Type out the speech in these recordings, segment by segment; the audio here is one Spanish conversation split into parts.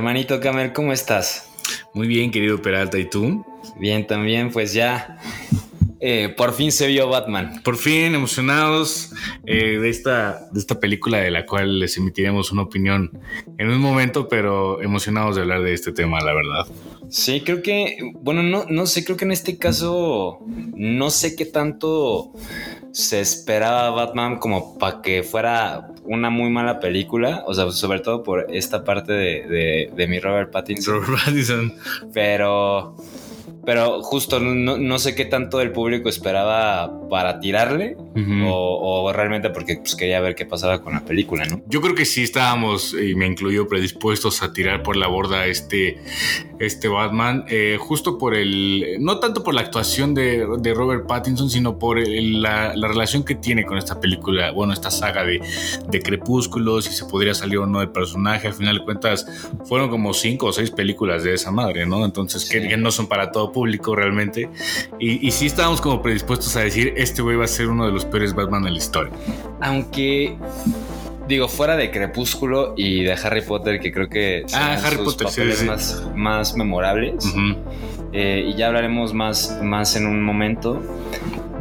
Hermanito Camer, ¿cómo estás? Muy bien, querido Peralta, ¿y tú? Bien, también, pues ya. Eh, por fin se vio Batman. Por fin emocionados eh, de, esta, de esta película de la cual les emitiremos una opinión en un momento, pero emocionados de hablar de este tema, la verdad. Sí, creo que, bueno, no, no sé, creo que en este caso no sé qué tanto se esperaba Batman como para que fuera una muy mala película, o sea, sobre todo por esta parte de, de, de mi Robert Pattinson, Robert Pattinson. pero, pero justo no, no sé qué tanto el público esperaba para tirarle o, o realmente porque pues, quería ver qué pasaba con la película, ¿no? Yo creo que sí estábamos, y me incluyo, predispuestos a tirar por la borda este, este Batman, eh, justo por el, no tanto por la actuación de, de Robert Pattinson, sino por el- la, la relación que tiene con esta película, bueno, esta saga de, de Crepúsculo, si se podría salir o no del personaje, al final de cuentas fueron como cinco o seis películas de esa madre, ¿no? Entonces, que no son para todo público realmente, y, y sí estábamos como predispuestos a decir, este güey va a ser uno de los peores Batman de la historia. Aunque, digo, fuera de Crepúsculo y de Harry Potter, que creo que son Ah, Harry sus Potter, papeles sí. Más, más memorables, eh, y ya hablaremos más, más en un momento.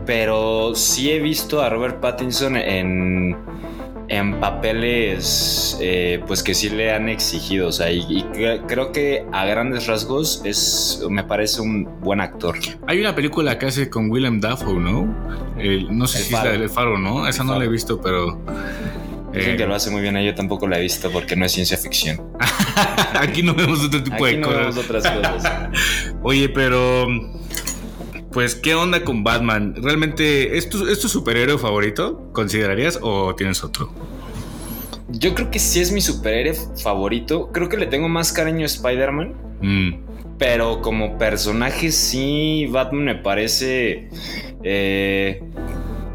Pero sí he visto a Robert Pattinson en, en papeles eh, pues que sí le han exigido. O sea, y, y cre- creo que a grandes rasgos es, me parece un buen actor. Hay una película que hace con Willem Dafoe, ¿no? No sé El si es la del Faro, ¿no? Esa no la he visto, pero... Dicen eh, que lo hace muy bien, yo tampoco la he visto porque no es ciencia ficción. aquí no vemos otro tipo Aquí de no cosas. vemos otras cosas. Oye, pero... Pues, ¿qué onda con Batman? ¿Realmente es tu, es tu superhéroe favorito? ¿Considerarías o tienes otro? Yo creo que sí es mi superhéroe favorito. Creo que le tengo más cariño a Spider-Man. Mm, Pero como personaje sí, Batman me parece... eh,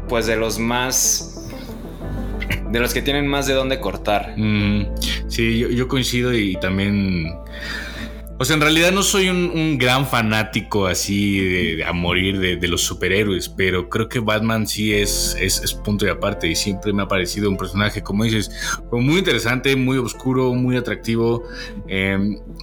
pues de los más... De los que tienen más de dónde cortar. mm, sí, yo, yo coincido y también... O sea, en realidad no soy un, un gran fanático así de, de a morir de, de los superhéroes, pero creo que Batman sí es, es, es punto y aparte y siempre me ha parecido un personaje, como dices, muy interesante, muy oscuro, muy atractivo eh,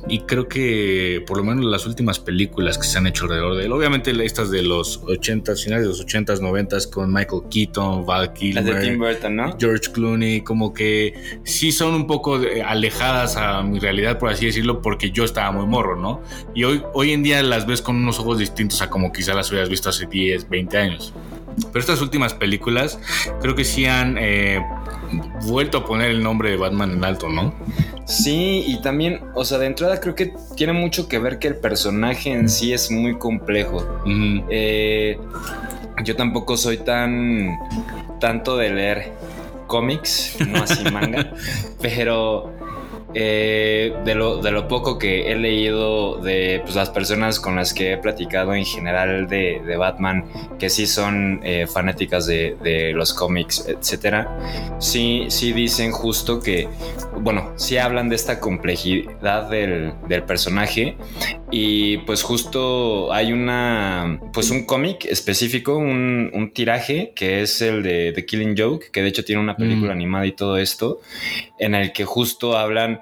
y creo que por lo menos las últimas películas que se han hecho alrededor de él, obviamente estas de los 80s, finales de los 80s, 90s con Michael Keaton, Val Las Kilmer. de Tim Burton, ¿no? George Clooney, como que sí son un poco alejadas a mi realidad, por así decirlo, porque yo estaba muy morro, ¿no? Y hoy, hoy en día las ves con unos ojos distintos a como quizás las hubieras visto hace 10, 20 años. Pero estas últimas películas creo que sí han eh, vuelto a poner el nombre de Batman en alto, ¿no? Sí, y también, o sea, de entrada creo que tiene mucho que ver que el personaje en sí es muy complejo. Eh, yo tampoco soy tan tanto de leer cómics, no así manga, pero eh, de, lo, de lo poco que he leído de pues, las personas con las que he platicado en general de, de Batman, que sí son eh, fanáticas de, de los cómics, etcétera, sí, sí dicen justo que, bueno, sí hablan de esta complejidad del, del personaje y pues justo hay una, pues un cómic específico, un, un tiraje que es el de The Killing Joke, que de hecho tiene una película Mm. animada y todo esto, en el que justo hablan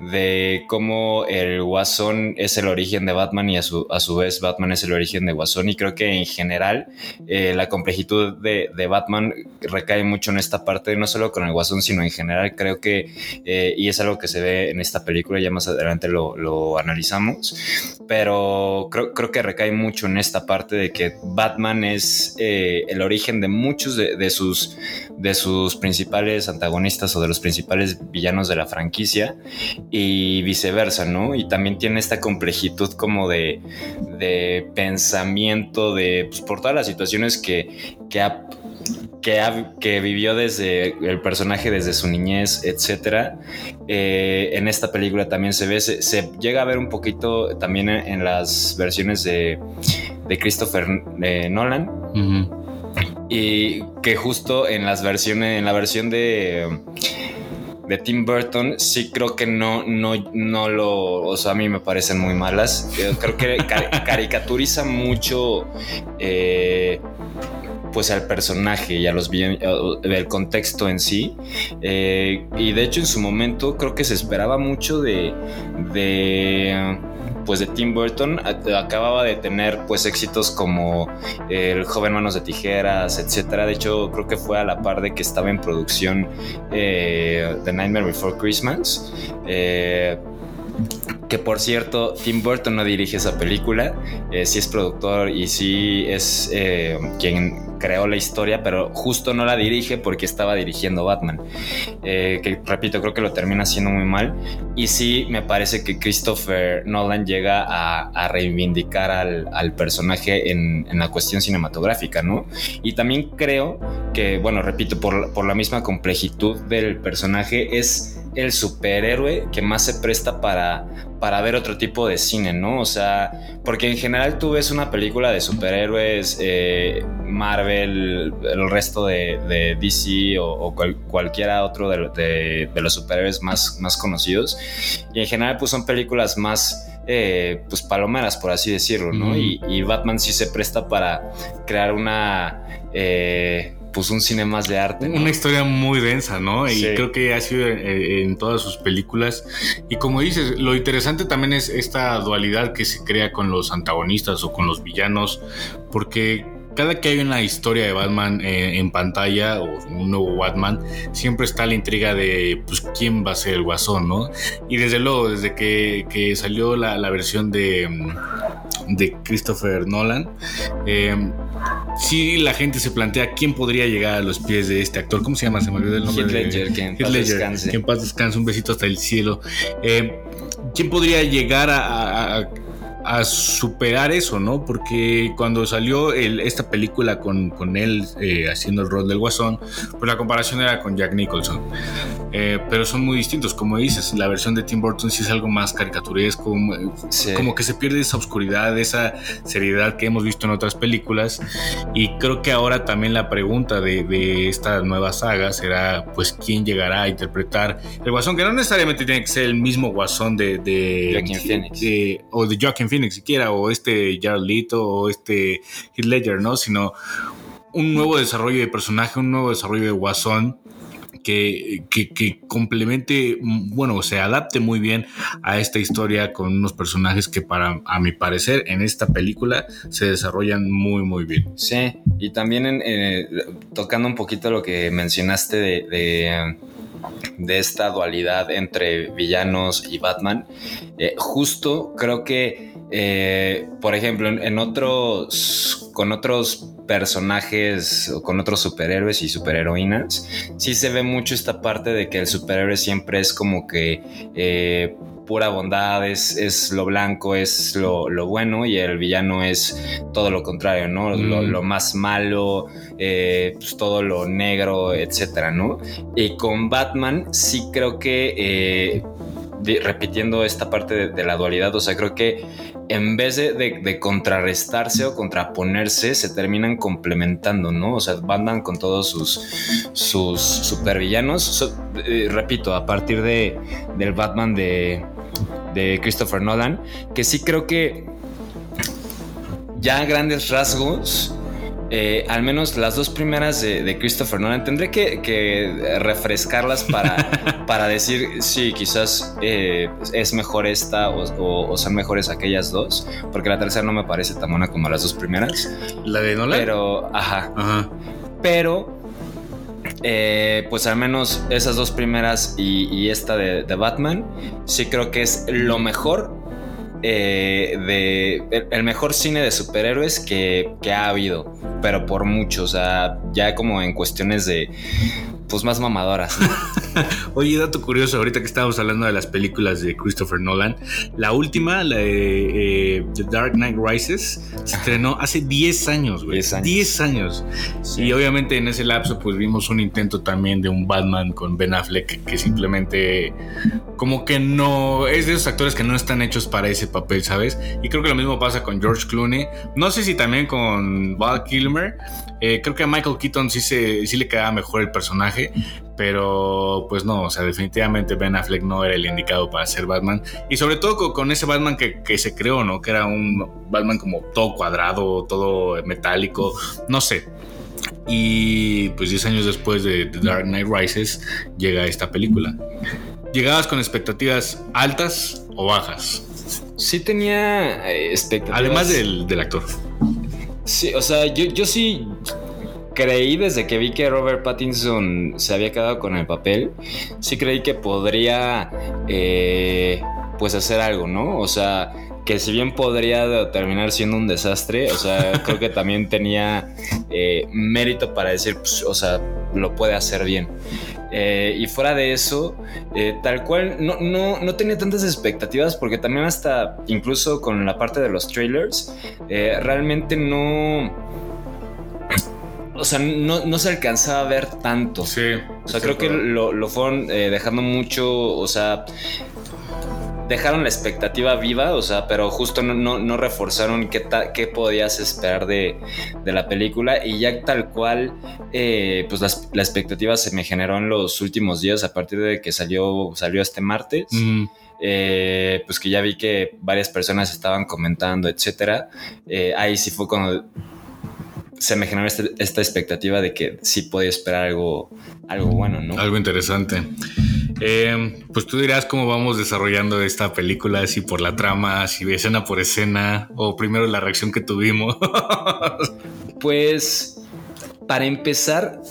de cómo el Guasón es el origen de Batman y a su, a su vez Batman es el origen de Guasón. Y creo que en general eh, la complejidad de, de Batman recae mucho en esta parte, no solo con el Guasón, sino en general. Creo que, eh, y es algo que se ve en esta película, ya más adelante lo, lo analizamos, pero creo, creo que recae mucho en esta parte de que Batman es eh, el origen de muchos de, de sus, de sus principales antagonistas o de los principales villanos de la franquicia y viceversa, ¿no? Y también tiene esta complejidad como de, de pensamiento de, pues, por todas las situaciones que, que ha que, ha- que vivió desde el personaje desde su niñez, etcétera. Eh, en esta película también se ve, se, se llega a ver un poquito también en, en las versiones de, de Christopher eh, Nolan. Y que justo en las versiones, en la versión de, de Tim Burton, sí creo que no, no, no lo, o sea, a mí me parecen muy malas. Yo creo que ca- caricaturiza mucho, eh, pues al personaje y a los bien, el contexto en sí. Eh, y de hecho en su momento creo que se esperaba mucho de, de pues de Tim Burton acababa de tener pues éxitos como El joven manos de tijeras, etcétera. De hecho creo que fue a la par de que estaba en producción eh, The Nightmare Before Christmas. Eh, que por cierto, Tim Burton no dirige esa película, eh, sí es productor y sí es eh, quien creó la historia, pero justo no la dirige porque estaba dirigiendo Batman. Eh, que repito, creo que lo termina haciendo muy mal. Y sí, me parece que Christopher Nolan llega a, reivindicar al, personaje en, en la cuestión cinematográfica, ¿no? Y también creo que, bueno, repito, por, por la misma complejidad del personaje, es el superhéroe que más se presta para, para ver otro tipo de cine, ¿no? O sea, porque en general tú ves una película de superhéroes, eh, Marvel, el resto de, de DC o, o cual- cualquiera otro de, de- de los superhéroes más, más conocidos, y en general pues son películas más... eh, pues palomeras por así decirlo, ¿no? Y Batman sí se presta para crear una eh, pues un cine más de arte. ¿no? Una historia muy densa, ¿no? Y creo que ha sido eh, en todas sus películas. Y como dices, lo interesante también es esta dualidad que se crea con los antagonistas o con los villanos, porque cada que hay una historia de Batman eh, en pantalla o un nuevo Batman, siempre está la intriga de pues quién va a ser el guasón, ¿no? Y desde luego, desde que, que salió la, la versión de, mm, de Christopher Nolan, eh, sí la gente se plantea quién podría llegar a los pies de este actor. ¿Cómo se llama? Se me olvidó el nombre. Heath de- que en Heath paz Ledger, descanse. que en paz descanse. Un besito hasta el cielo. Eh, ¿Quién podría llegar a, a- a- a superar eso, no? Porque cuando salió el- esta película con, con él eh, haciendo el rol del guasón, pues la comparación era con Jack Nicholson. Eh, pero son muy distintos, como dices, la versión de Tim Burton sí es algo más caricaturesco, como, Sí. como que se pierde esa oscuridad, esa seriedad que hemos visto en otras películas. Y creo que ahora también la pregunta de, de esta nueva saga será, pues, ¿quién llegará a interpretar el guasón? Que no necesariamente tiene que ser el mismo guasón de... de Joaquin Phoenix. de- o de Joaquin Phoenix siquiera, o este Jared o este Heath Ledger, ¿no? Sino un nuevo desarrollo de personaje, un nuevo desarrollo de guasón que, que, complemente, bueno, se adapte muy bien a esta historia con unos personajes que para, a mi parecer, en esta película se desarrollan muy, muy bien. Sí, y también tocando un poquito lo que mencionaste de, de, de esta dualidad entre villanos y Batman, eh, justo creo que, eh, por ejemplo, en, otros, con otros personajes o con otros superhéroes y superheroínas, sí se ve mucho esta parte de que el superhéroe siempre es como que eh, pura bondad, es, es lo blanco, es lo, lo bueno y el villano es todo lo contrario, ¿no? Mm. Lo, lo más malo, eh, pues todo lo negro, etcétera, ¿no? Y con Batman sí creo que, de- repitiendo esta parte de, la dualidad, o sea, creo que en vez de, de- contrarrestarse o contraponerse, se terminan complementando, ¿no? O sea, Batman con todos sus, sus supervillanos, So- eh, repito, a partir de, del Batman de, de Christopher Nolan, que sí creo que ya a grandes rasgos, eh, al menos las dos primeras de, de Christopher Nolan, tendré que, que refrescarlas para, para decir si quizás eh, es mejor esta o, o- o son mejores aquellas dos, porque la tercera no me parece tan buena como las dos primeras, La de Nolan. pero, ajá, Ajá. pero eh, pues al menos esas dos primeras y, y esta de, de Batman, sí creo que es lo mejor eh, de el, mejor cine de superhéroes que, que ha habido, pero por mucho, o sea, ya como en cuestiones de pues más mamadoras. ¿no? Oye, dato curioso, ahorita que estábamos hablando de las películas de Christopher Nolan, la última, la de eh, The Dark Knight Rises, se estrenó hace 10 años, güey. 10 años. 10 años. Sí. Y obviamente en ese lapso pues vimos un intento también de un Batman con Ben Affleck que simplemente como que no es de esos actores que no están hechos para ese papel, ¿sabes? Y creo que lo mismo pasa con George Clooney. No sé si también con Val Kilmer. Eh, creo que a Michael Keaton sí, se, sí le quedaba mejor el personaje, pero pues no, o sea, definitivamente Ben Affleck no era el indicado para ser Batman. Y sobre todo con, ese Batman que, que se creó, ¿no? Que era un Batman como todo cuadrado, todo metálico, no sé. Y pues 10 años después de The Dark Knight Rises llega esta película. ¿Llegabas con expectativas altas o bajas? Sí tenía eh, expectativas. Además del, del actor. Sí, o sea, yo, yo sí creí desde que vi que Robert Pattinson se había quedado con el papel, sí creí que podría eh, pues hacer algo, ¿no? O sea, que si bien podría terminar siendo un desastre, o sea, creo que también tenía eh, mérito para decir, pues, o sea, lo puede hacer bien. Eh, y fuera de eso, eh, tal cual, no, no, no, tenía tantas expectativas porque también hasta, incluso con la parte de los trailers, realmente no... O sea, no, no, se alcanzaba a ver tanto. Sí. O sea, creo que lo, lo fueron eh, dejando mucho, o sea, dejaron la expectativa viva, o sea, pero justo no, no, no reforzaron qué, ta, qué podías esperar de, de, la película y ya tal cual, eh, pues la, la, expectativa se me generó en los últimos días a partir de que salió, salió este martes. Mm. Eh, pues que ya vi que varias personas estaban comentando, etcétera. Eh, ahí sí fue cuando se me generó este, esta expectativa de que sí podía esperar algo, algo bueno, ¿no? Algo interesante. Eh, pues tú dirás cómo vamos desarrollando esta película, así por la trama, si escena por escena, o primero la reacción que tuvimos. pues, para empezar,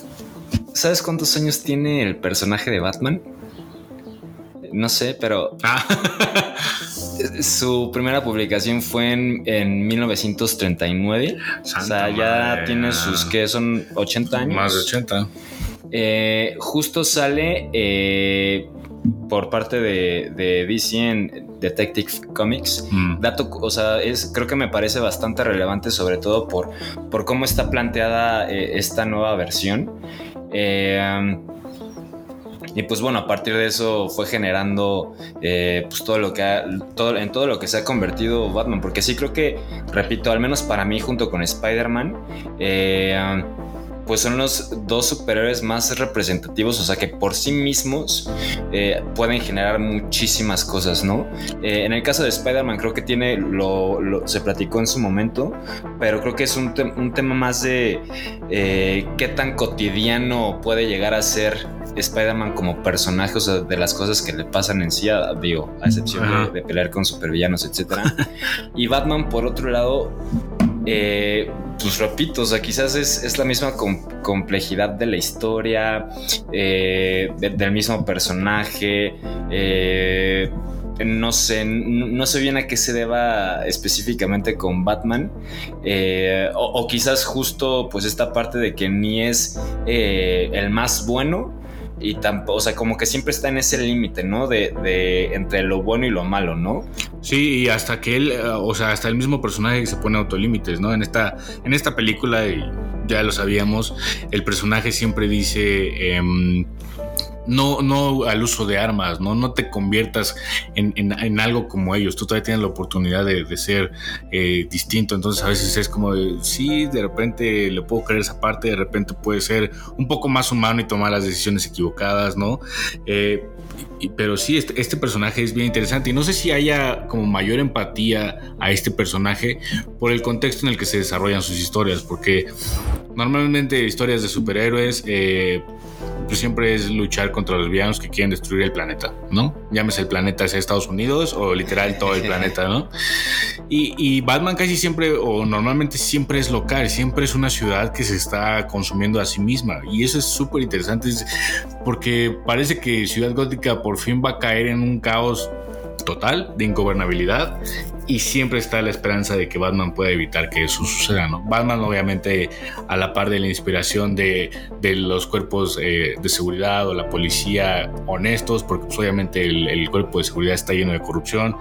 ¿sabes cuántos años tiene el personaje de Batman? No sé, pero ah. su primera publicación fue en, en 1939. Santa o sea, ya madre. tiene sus que son 80 años. Más de 80. Eh, justo sale eh, por parte de, de, DC en Detective Comics. Mm. Dato, o sea, es, creo que me parece bastante relevante, sobre todo por, por cómo está planteada eh, esta nueva versión. Eh, y pues bueno, a partir de eso fue generando eh, pues todo lo que ha, todo, en todo lo que se ha convertido Batman. Porque sí creo que, repito, al menos para mí junto con Spider-Man, eh, pues son los dos superhéroes más representativos, o sea que por sí mismos eh, pueden generar muchísimas cosas, ¿no? En el caso de Spider-Man creo que tiene, lo, se platicó en su momento, pero creo que es un, un tema más de qué tan cotidiano puede llegar a ser Spider-Man como personaje, o sea, de las cosas que le pasan en sí, a, digo, a excepción de, de, pelear con supervillanos, etc. y Batman, por otro lado, eh, pues repito, o sea, quizás es, es la misma com complejidad de la historia, eh, de, del mismo personaje. Eh, no sé, no sé bien a qué se deba específicamente con Batman. Eh, o, o, quizás justo pues esta parte de que ni es eh, el más bueno. Y tampoco, o sea, como que siempre está en ese límite, ¿no? De, de, entre lo bueno y lo malo, ¿no? Sí, y hasta que él, o sea, hasta el mismo personaje se pone autolímites, ¿no? En esta, en esta película, ya lo sabíamos, el personaje siempre dice. Eh, no, no al uso de armas, no, no te conviertas en, en, en algo como ellos. Tú todavía tienes la oportunidad de, de ser eh, distinto. Entonces a veces es como de, sí, de repente le puedo creer esa parte, de repente puede ser un poco más humano y tomar las decisiones equivocadas, ¿no? Eh, y, pero sí, este, este, personaje es bien interesante y no sé si haya como mayor empatía a este personaje por el contexto en el que se desarrollan sus historias, porque normalmente historias de superhéroes eh, pues siempre es luchar contra los villanos que quieren destruir el planeta, ¿no? Llámese el planeta hacia Estados Unidos o literal todo el planeta, ¿no? Y, y, Batman casi siempre o normalmente siempre es local, siempre es una ciudad que se está consumiendo a sí misma y eso es súper interesante porque parece que Ciudad Gótica por fin va a caer en un caos total de ingobernabilidad y siempre está la esperanza de que Batman pueda evitar que eso suceda, ¿no? Batman obviamente a la par de la inspiración de, de los cuerpos eh, de seguridad o la policía honestos, porque pues, obviamente el, el, cuerpo de seguridad está lleno de corrupción.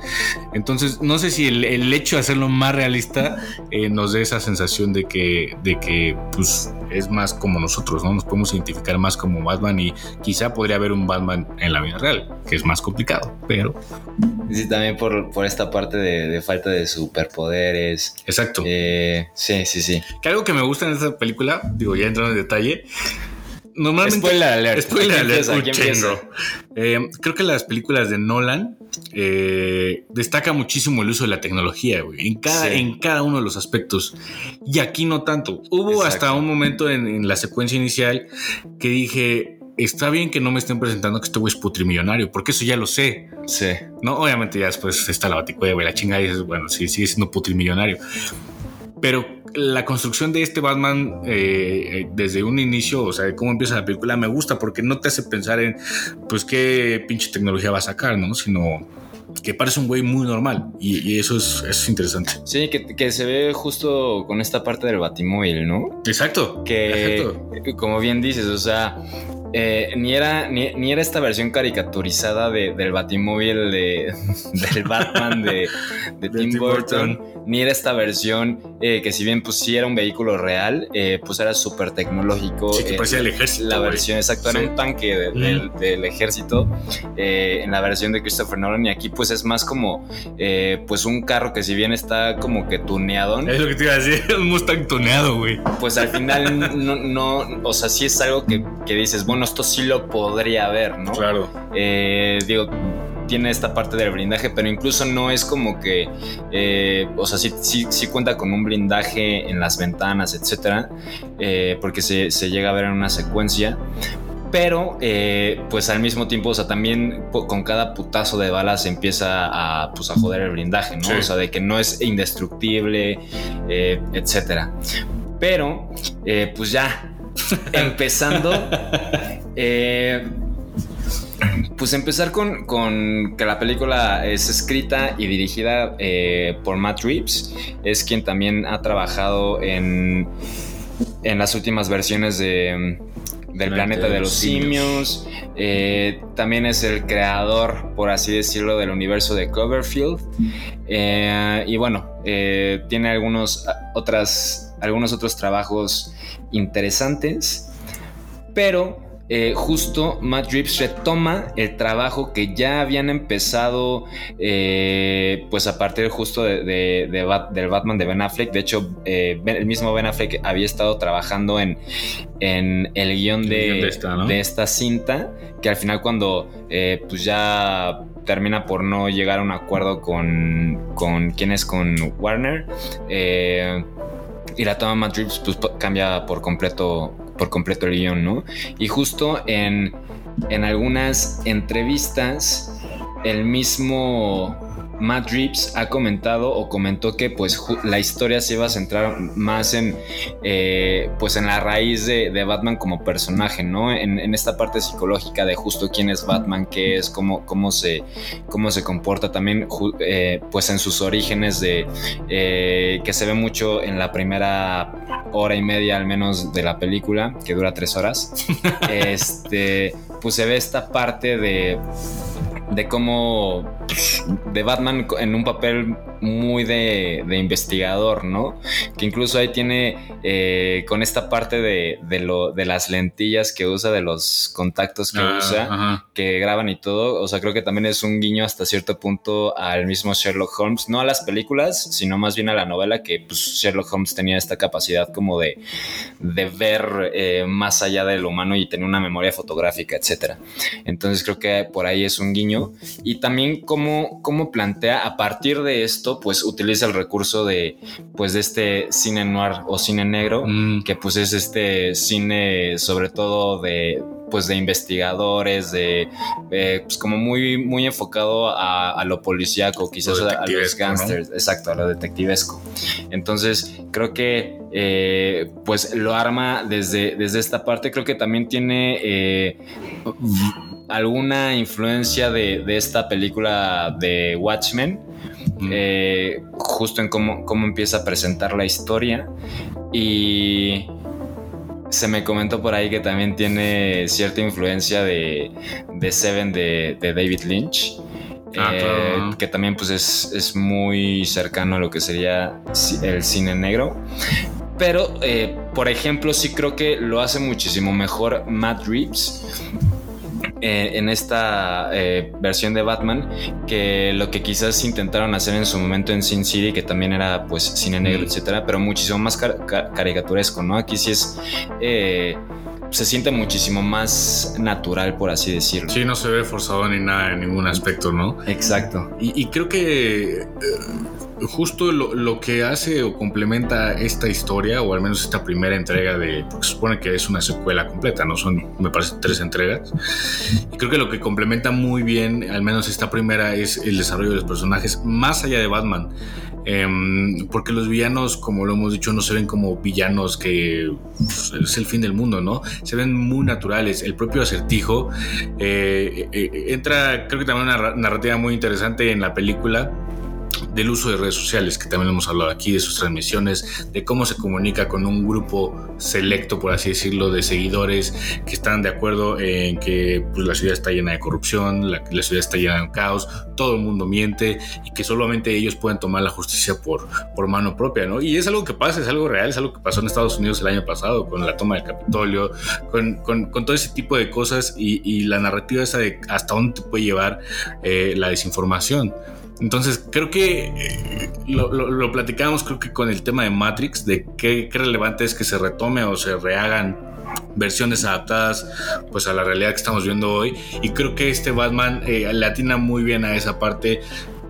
Entonces, no sé si el, el hecho de hacerlo más realista eh, nos dé esa sensación de que, de que pues, es más como nosotros, ¿no? Nos podemos identificar más como Batman y quizá podría haber un Batman en la vida real, que es más complicado, pero... Sí, también por, por esta parte de, de, falta de superpoderes. Exacto. Eh, sí, sí, sí. Que algo que me gusta en esta película, digo, ya entrando en detalle, normalmente. Spoiler alert. Spoiler alert. empieza. Eh, creo que las películas de Nolan eh, destaca muchísimo el uso de la tecnología, güey. En cada, Sí. en cada uno de los aspectos. Y aquí no tanto. Hubo Exacto. hasta un momento en, en la secuencia inicial que dije. Está bien que no me estén presentando que este güey es putrimillonario, porque eso ya lo sé. Sí. No, obviamente ya después está la baticueva y la chingada y dices, bueno, sí, sigue siendo putrimillonario. Pero la construcción de este Batman eh, desde un inicio, o sea, cómo empieza la película, me gusta porque no te hace pensar en, pues, qué pinche tecnología va a sacar, ¿no? Sino que parece un güey muy normal y, y eso, es, eso es interesante. Sí, que, que se ve justo con esta parte del batimóvil, ¿no? Exacto. Que, Exacto. como bien dices, o sea, eh, ni, era, ni, ni era esta versión caricaturizada de- del batimóvil de, del Batman de, de Tim Tim Burton, Burton. ni era esta versión eh, que si bien pues sí era un vehículo real, eh, pues era súper tecnológico. Sí, que eh, parecía el ejército. la güey. versión exacta Sí. era un tanque de- del, del ejército eh, en la versión de Christopher Nolan y aquí pues es más como eh, pues un carro que si bien está como que tuneado Es lo que te iba a decir, un Mustang tuneado, güey. pues al final no, no o sea sí es algo que, que dices bueno esto sí lo podría haber no Claro. Eh, digo tiene esta parte del blindaje, pero incluso no es como que, eh, o sea, sí, sí, sí cuenta con un blindaje en las ventanas, etcétera, eh, porque se, se llega a ver en una secuencia. Pero, eh, pues al mismo tiempo, o sea, también con cada putazo de balas empieza a, pues, a joder el blindaje, ¿no? Sí. O sea, de que no es indestructible, eh, etcétera. Pero, eh, pues ya, empezando, eh, pues empezar con, con que la película es escrita y dirigida por Matt Reeves, es quien también ha trabajado en, en las últimas versiones de, del Planeta de los Simios. Eh, también es el creador, por así decirlo, del universo de Cloverfield. Eh, y bueno, eh, tiene algunos, otras, algunos otros trabajos interesantes, pero eh, justo Matt Reeves retoma el trabajo que ya habían empezado eh, pues a partir justo de, de- de Bat- del Batman de Ben Affleck. De hecho, eh, el mismo Ben Affleck había estado trabajando en, en el guion de, esta, ¿no? de esta cinta, que al final cuando pues ya termina por no llegar a un acuerdo con, con quién es con Warner, y la toma Matt Reeves pues, cambia por completo, por completo el guion, ¿no? Y justo en, en algunas entrevistas, el mismo Matt Reeves ha comentado o comentó que pues la historia se iba a centrar más en eh, pues en la raíz de, de Batman como personaje, ¿no? En, en esta parte psicológica de justo quién es Batman, qué es, cómo, cómo, se, cómo se comporta también eh, pues en sus orígenes de eh, que se ve mucho en la primera hora y media al menos de la película, que dura tres horas. este, pues se ve esta parte de de cómo pues, de Batman en un papel muy de, de investigador, ¿no? Que incluso ahí tiene eh, con esta parte de, de lo, de las lentillas que usa, de los contactos que Ah, usa, ajá. que graban y todo. O sea, creo que también es un guiño hasta cierto punto al mismo Sherlock Holmes, no a las películas, sino más bien a la novela, que pues, Sherlock Holmes tenía esta capacidad como de, de ver eh, más allá de lo humano y tener una memoria fotográfica, etcétera. Entonces creo que por ahí es un guiño. Y también cómo, cómo plantea a partir de esto, pues utiliza el recurso de, pues, de este cine noir o cine negro, Mm, que pues es este cine sobre todo de pues de investigadores de eh, pues como muy muy enfocado a, a lo policíaco quizás Lo a, los gangsters exacto a lo detectivesco. Entonces creo que eh, pues lo arma desde desde esta parte. Creo que también tiene eh, alguna influencia de, de esta película de Watchmen eh, justo en cómo, cómo empieza a presentar la historia y se me comentó por ahí que también tiene cierta influencia de, de Seven de, de David Lynch. Ah, eh, claro. que también pues es, es muy cercano a lo que sería el cine negro. Pero, eh, por ejemplo, sí creo que lo hace muchísimo mejor Matt Reeves eh, en esta eh, versión de Batman que lo que quizás intentaron hacer en su momento en Sin City, que también era pues cine negro, Mm. etcétera, pero muchísimo más car- ca- caricaturesco, ¿no? Aquí sí es. eh, se siente muchísimo más natural, por así decirlo. Sí, no se ve forzado ni nada en ningún aspecto, ¿no? Exacto. Y, y creo que eh, justo lo, lo que hace o complementa esta historia, o al menos esta primera entrega de, porque se supone que es una secuela completa, ¿no? Son, me parece, tres entregas. Y creo que lo que complementa muy bien, al menos esta primera, es el desarrollo de los personajes, más allá de Batman. Em, porque los villanos, como lo hemos dicho, no se ven como villanos que pues, es el fin del mundo, ¿no? Se ven muy naturales. El propio acertijo eh, eh, entra, creo que también una ra- narrativa muy interesante en la película del uso de redes sociales, que también hemos hablado aquí, de sus transmisiones, de cómo se comunica con un grupo selecto, por así decirlo, de seguidores que están de acuerdo en que pues, la ciudad está llena de corrupción, la, la ciudad está llena de caos, todo el mundo miente y que solamente ellos pueden tomar la justicia por, por mano propia, ¿no? Y es algo que pasa, es algo real, es algo que pasó en Estados Unidos el año pasado con la toma del Capitolio, con, con, con todo ese tipo de cosas y, y la narrativa esa de hasta dónde te puede llevar eh, la desinformación. Entonces, creo que eh, lo, lo, lo platicábamos, creo que con el tema de Matrix, de qué, relevante es que se retome o se rehagan versiones adaptadas pues a la realidad que estamos viendo hoy. Y creo que este Batman eh, le atina muy bien a esa parte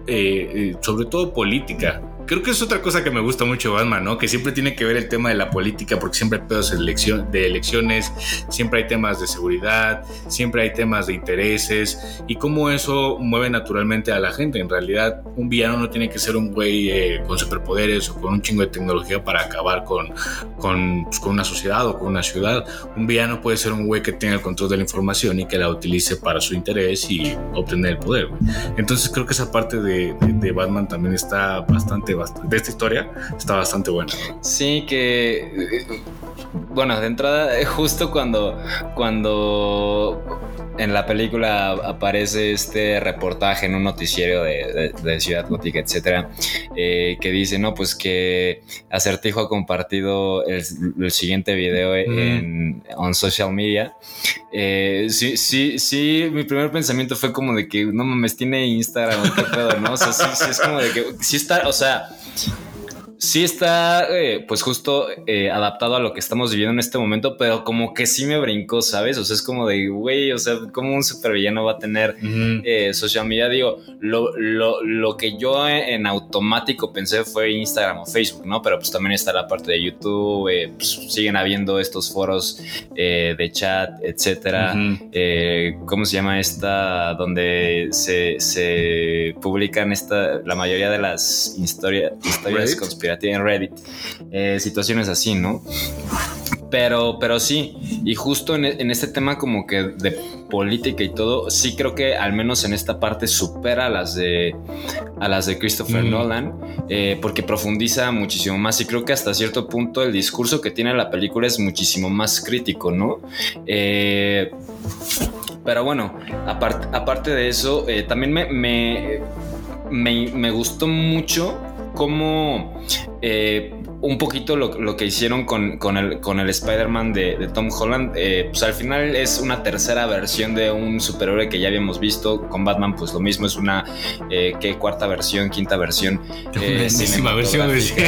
eh, eh, sobre todo política creo que es otra cosa que me gusta mucho Batman, ¿no? Que siempre tiene que ver el tema de la política, porque siempre hay pedos de, elecciones, siempre hay temas de seguridad, siempre hay temas de intereses, y cómo eso mueve naturalmente a la gente. En realidad, un villano no tiene que ser un güey eh, con superpoderes o con un chingo de tecnología para acabar con, con, pues, con una sociedad o con una ciudad. Un villano puede ser un güey que tenga el control de la información y que la utilice para su interés y obtener el poder, güey. Entonces creo que esa parte de, de, de Batman también está bastante, de esta historia está bastante buena. Sí, que bueno, de entrada, justo cuando, cuando en la película aparece este reportaje en un noticiero de, de, de Ciudad Gótica, etcétera, eh, que dice, no, pues que Acertijo ha compartido el, el siguiente video mm. en on social media. Eh, sí, sí, sí, mi primer pensamiento fue como de que no mames, tiene Instagram, qué pedo, ¿no? O sea, sí, sí es como de que sí está, o sea есть. Sí está, eh, pues justo eh, adaptado a lo que estamos viviendo en este momento, pero como que sí me brincó, ¿sabes? O sea, es como de, güey, o sea, como un supervillano va a tener uh -huh. eh, social media? Digo, lo, lo, lo, que yo en automático pensé fue Instagram o Facebook, ¿no? Pero pues también está la parte de YouTube, pues, siguen habiendo estos foros de chat, etcétera. Uh -huh. ¿Cómo se llama esta? Donde se, se publican esta, la mayoría de las historia, historias conspirativas en Reddit, eh, situaciones así, ¿no? Pero, pero sí, y justo en, en, este tema como que de política y todo, sí creo que al menos en esta parte supera a las de, a las de Christopher mm. Nolan, eh, porque profundiza muchísimo más y creo que hasta cierto punto el discurso que tiene la película es muchísimo más crítico, ¿no? Eh, pero bueno, aparte, aparte de eso, eh, también me, me, me, me gustó mucho cómo eh, un poquito lo, lo, que hicieron con, con el, con el Spider-Man de, de, Tom Holland, eh, pues al final es una tercera versión de un superhéroe que ya habíamos visto. Con Batman, pues lo mismo, es una eh, ¿qué, cuarta versión, quinta versión. Versión.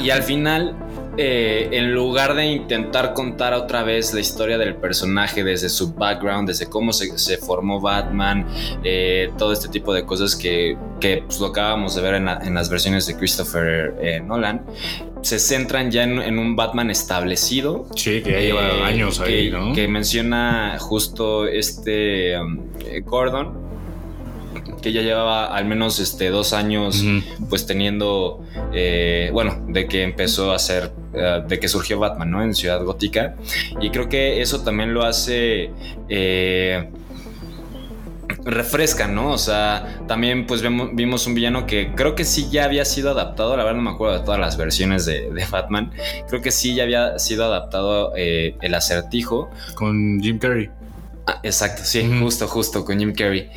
y al final eh, en lugar de intentar contar otra vez la historia del personaje desde su background, desde cómo se, se formó Batman, eh, todo este tipo de cosas que, que pues, lo acabamos de ver en, la, en, las versiones de Christopher eh, Nolan, se centran ya en, en, un Batman establecido. Sí, que ya lleva años ahí, ¿no? Que menciona justo este um, Gordon, que ya llevaba al menos este, dos años uh -huh. pues teniendo, eh, bueno, de que empezó a ser, uh, de que surgió Batman, ¿no? En Ciudad Gótica. Y creo que eso también lo hace... Eh, refrescan, ¿no? O sea, también pues vemos, vimos un villano que creo que sí ya había sido adaptado, la verdad no me acuerdo de todas las versiones de, de Batman, creo que sí ya había sido adaptado eh, el acertijo. Con Jim Carrey. Ah, exacto, sí, justo, justo, con Jim Carrey.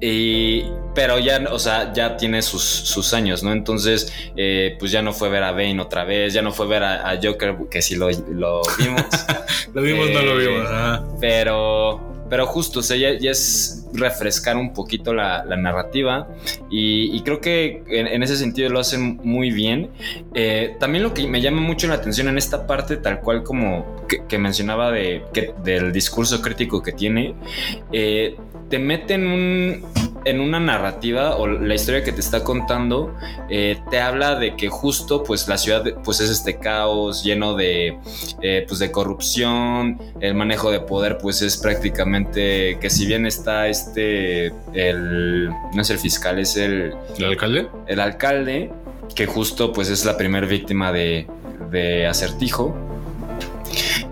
Y, pero ya, o sea, ya tiene sus, sus años, ¿no? Entonces, eh, pues ya no fue ver a Bane otra vez, ya no fue ver a, a Joker, que sí lo, lo vimos. Lo vimos, no lo Eh, vimos. ajá. pero, pero justo, o sea, ya, es refrescar un poquito la, narrativa y, creo que en, ese sentido lo hacen muy bien. Eh, también lo que me llama mucho la atención en esta parte, tal cual como que, mencionaba de, del discurso crítico que tiene, eh, te mete en, un, en una narrativa o la historia que te está contando, eh, te habla de que justo pues la ciudad pues es este caos lleno de, eh, pues, de corrupción, el manejo de poder pues es prácticamente que si bien está este, el, no es el fiscal, es el, ¿El alcalde? el alcalde, que justo pues es la primera víctima de, de acertijo.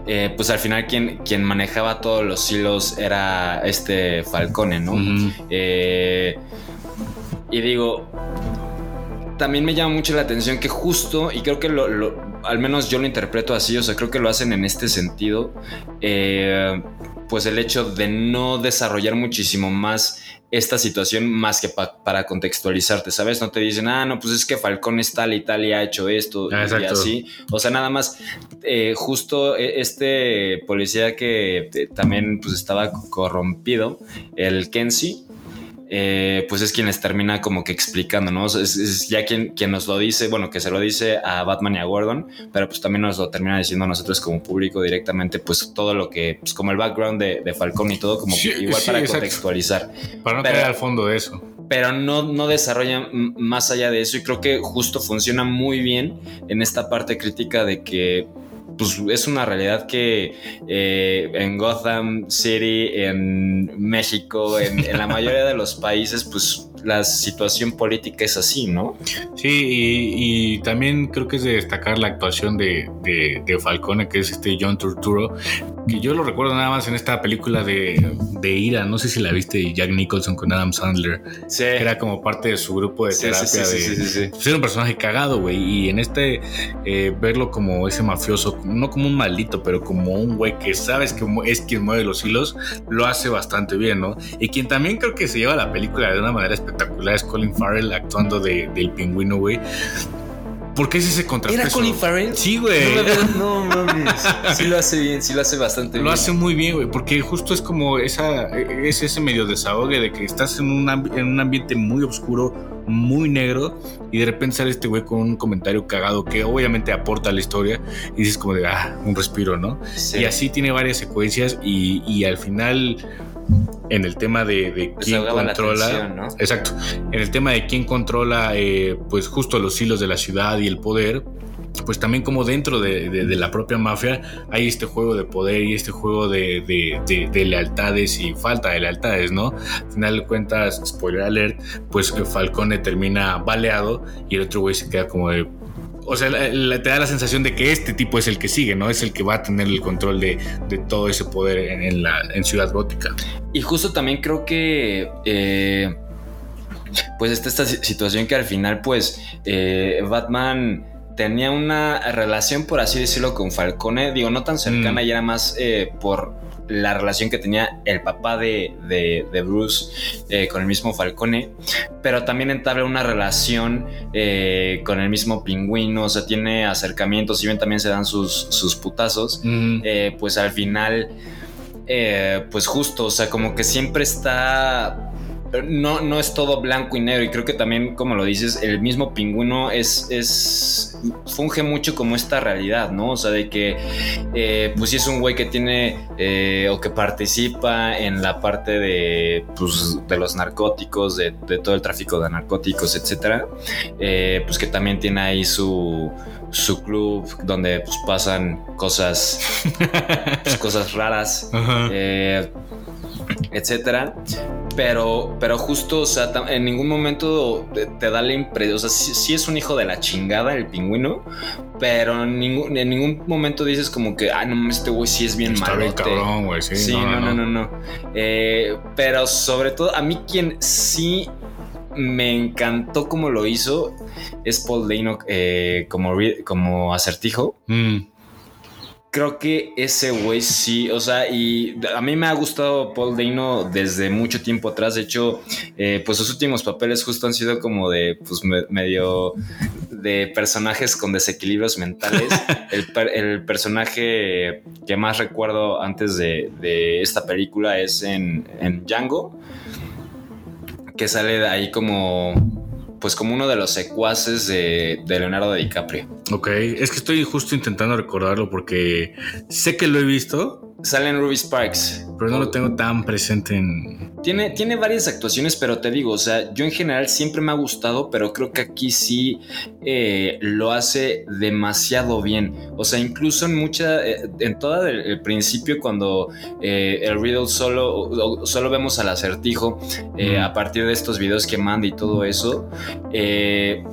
Eh, pues al final quien, quien manejaba todos los hilos era este Falcone, ¿no? Eh, y digo, también me llama mucho la atención que justo, y creo que lo, lo- al menos yo lo interpreto así, o sea, creo que lo hacen en este sentido, eh, pues el hecho de no desarrollar muchísimo más esta situación más que pa- para contextualizarte, ¿sabes? No te dicen, ah, no, pues es que Falcón es tal y tal y ha hecho esto Ah, y exacto. así. O sea, nada más, eh, justo eh, este policía que eh, también pues estaba corrompido, el Kenzie, eh, pues es quien les termina como que explicando, ¿no? Es, es ya quien, quien nos lo dice, bueno, que se lo dice a Batman y a Gordon, pero pues también nos lo termina diciendo a nosotros como público directamente, pues todo lo que, pues como el background de, de Falcón y todo, como Sí, igual sí, para exacto. contextualizar Para no Pero- caer al fondo de eso. pero no, no desarrolla más allá de eso y creo que justo funciona muy bien en esta parte crítica de que pues, es una realidad que eh, en Gotham City, en México, en, en la mayoría de los países, pues la situación política es así, ¿no? Sí, y, y también creo que es de destacar la actuación de, de, de Falcone, que es este John Turturro, que yo lo recuerdo nada más en esta película de, de Ira, no sé si la viste, Jack Nicholson con Adam Sandler, Sí. que era como parte de su grupo de sí, terapia sí, de... sí, sí, sí. pues era un personaje cagado, güey. Y en este, eh, verlo como ese mafioso, no como un maldito, pero como un güey que sabes que es quien mueve los hilos, lo hace bastante bien, ¿no? Y quien también creo que se lleva la película de una manera espectacular es Colin Farrell actuando de, del pingüino, güey. Porque es ese contrapeso. ¿Era Colin Farrell? Sí, güey. No, no mames. Sí lo hace bien, sí lo hace bastante bien. Lo hace muy bien, güey, porque justo es como esa, es ese medio desahogue de que estás en un, en un ambiente muy oscuro, muy negro, y de repente sale este güey con un comentario cagado que obviamente aporta a la historia, y dices como de, ah, un respiro, ¿no? Sí. Y así tiene varias secuencias, y, y al final, en el tema de, de quién controla... Exacto. En el tema de quién controla, eh, pues justo los hilos de la ciudad y el poder, pues también como dentro de, de- de la propia mafia hay este juego de poder y este juego de lealtades y falta de lealtades, ¿no? Al final de cuentas, spoiler alert, pues eh, Falcone termina baleado y el otro güey se queda como de... O sea, te da la sensación de que este tipo es el que sigue, ¿no? Es el que va a tener el control de, todo ese poder en, la, Ciudad Gótica. Y justo también creo que eh, pues está esta si- situación que al final pues eh, Batman tenía una relación por así decirlo con Falcone, digo no tan cercana Mm. y era más eh, por la relación que tenía el papá de, de- de Bruce eh, con el mismo Falcone, pero también entabla una relación eh, con el mismo pingüino, o sea, tiene acercamientos, si bien también se dan sus, sus putazos, pues al final, pues justo, o sea, como que siempre está... No, no es todo blanco y negro y creo que también, como lo dices, el mismo pingüino es, es funge mucho como esta realidad, ¿no? O sea, de que eh, pues sí es un güey que tiene eh, o que participa en la parte de, pues, de los narcóticos, de, de todo el tráfico de narcóticos, etcétera, eh, pues que también tiene ahí su, su club donde pues, pasan cosas, pues, cosas raras, eh, etcétera. Pero, pero justo, o sea, en ningún momento te, te da la impresión, o sea, sí, sí es un hijo de la chingada el pingüino, pero en ningún, en ningún momento dices como que, ah, no, este güey sí es bien Está cabrón, güey. Sí, Sí, no, no, no, no. Eh, pero sobre todo, a mí quien sí me encantó como lo hizo es Paul Dano eh, como, como acertijo. Mm, Creo que ese güey sí, o sea, y a mí me ha gustado Paul Dano desde mucho tiempo atrás. De hecho, eh, pues sus últimos papeles justo han sido como de, pues me- medio de personajes con desequilibrios mentales. el, per- el personaje que más recuerdo antes de, de esta película es en, en Django, que sale de ahí como, pues como uno de los secuaces de, de Leonardo DiCaprio. ok, es que estoy justo intentando recordarlo porque sé que lo he visto, Sale en Ruby Sparks. Pero no lo tengo tan presente en... Tiene, tiene varias actuaciones, pero te digo, o sea, yo en general siempre me ha gustado, pero creo que aquí sí eh, lo hace demasiado bien. O sea, incluso en mucha, eh, en todo el, el principio, cuando eh, el Riddle solo, o- solo vemos al acertijo Mm. a partir de estos videos que manda y todo eso. eh,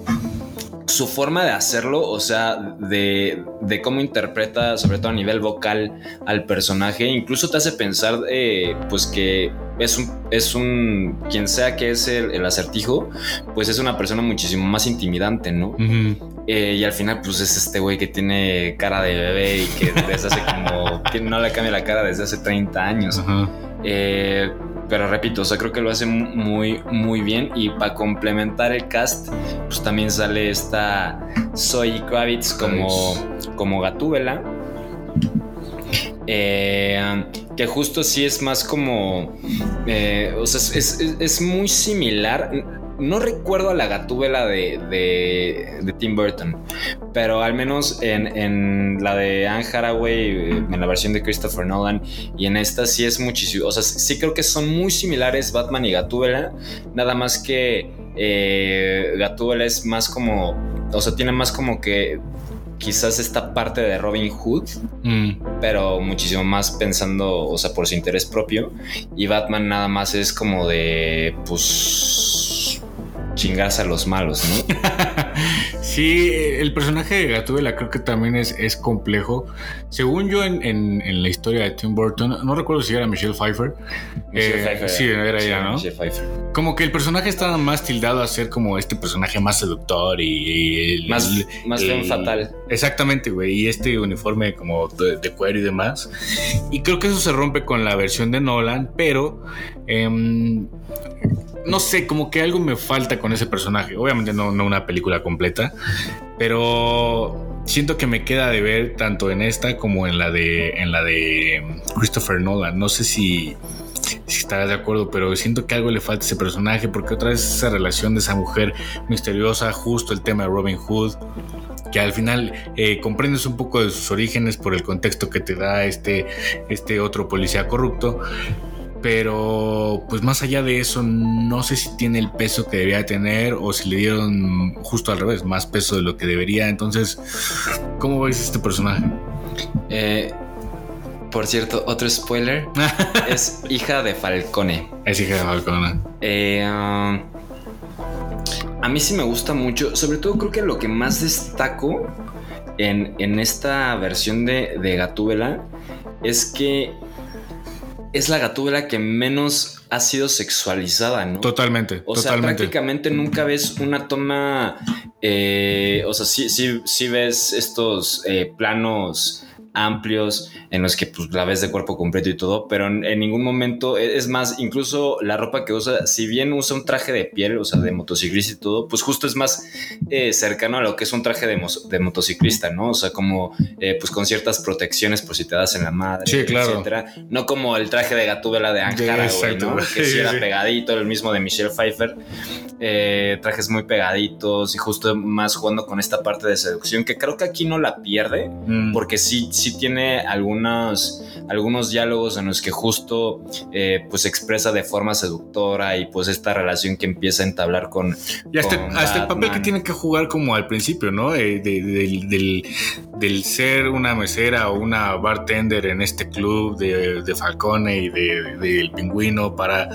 su forma de hacerlo, o sea, de, de cómo interpreta, sobre todo a nivel vocal, al personaje, incluso te hace pensar, eh, pues que es un, es un, quien sea que es el, el acertijo, pues es una persona muchísimo más intimidante, ¿no? Eh, y al final, pues es este güey que tiene cara de bebé y que desde hace como, que no le cambia la cara desde hace 30 años. Eh, pero repito, o sea, creo que lo hace muy, muy bien. Y para complementar el cast, pues también sale esta Zoe Kravitz como, como Gatúbela. Eh, que justo sí es más como. eh, o sea, es, es- es muy similar. No recuerdo a la gatúbela de, de, Tim Burton, pero al menos en, en la de Anne Hathaway, eh, en la versión de Christopher Nolan, y en esta sí es muchísimo. O sea, sí creo que son muy similares Batman y Gatúbela, nada más que eh, Gatúbela es más como. O sea, tiene más como que quizás esta parte de Robin Hood, Mm. pero muchísimo más pensando, o sea, por su interés propio. Y Batman nada más es como de, pues, chingarse a los malos, ¿no? Sí, el personaje de Gatúbela creo que también es, es complejo. Según yo en, en- en la historia de Tim Burton, no recuerdo si era Michelle Pfeiffer. Michelle Eh, Pfeiffer, sí, era ella, ¿no? Michelle Pfeiffer. Como que el personaje estaba más tildado a ser como este personaje más seductor y... Más, el- más el- bien fatal. Exactamente, güey. Y este uniforme como de, de cuero y demás. Y creo que eso se rompe con la versión de Nolan, pero em, no sé, como que algo me falta con ese personaje. Obviamente no, no una película completa, pero siento que me queda de ver tanto en esta como en la de en la de em, Christopher Nolan. No sé si si estarás de acuerdo, pero siento que algo le falta a ese personaje porque otra vez esa relación de esa mujer misteriosa, justo el tema de Robin Hood, que al final eh, comprendes un poco de sus orígenes por el contexto que te da este, este otro policía corrupto. Pero pues más allá de eso, no sé si tiene el peso que debería tener o si le dieron justo al revés, más peso de lo que debería. Entonces, ¿cómo ves este personaje? Eh, por cierto, otro spoiler. es hija de Falcone. Es hija de Falcone. Eh, um, a mí sí me gusta mucho. Sobre todo creo que lo que más destaco en, en esta versión de, de Gatúbela es que es la Gatúbela que menos ha sido sexualizada, ¿no? Totalmente, O sea, totalmente. prácticamente nunca ves una toma. eh, o sea, sí, sí, sí ves estos eh, planos amplios en los que pues, la ves de cuerpo completo y todo, pero en, en ningún momento, e- es más, incluso la ropa que usa, si bien usa un traje de piel, o sea, de motociclista y todo, pues justo es más eh, cercano a lo que es un traje de, motociclista, ¿no? O sea, como pues con ciertas protecciones por si te das en la madre, Sí, claro. etcétera. No como el traje de Gatúbela de Ankara, güey, ¿no? Que sí era pegadito, el mismo de Michelle Pfeiffer. Eh, trajes muy pegaditos y justo más jugando con esta parte de seducción que creo que aquí no la pierde Mm. porque sí, sí sí tiene algunos, algunos diálogos en los que justo eh, pues expresa de forma seductora y pues esta relación que empieza a entablar con... Y hasta, con hasta el papel que tiene que jugar como al principio, ¿no? Eh, de- de- del, del- del ser una mesera o una bartender en este club de, de Falcone y de- del pingüino para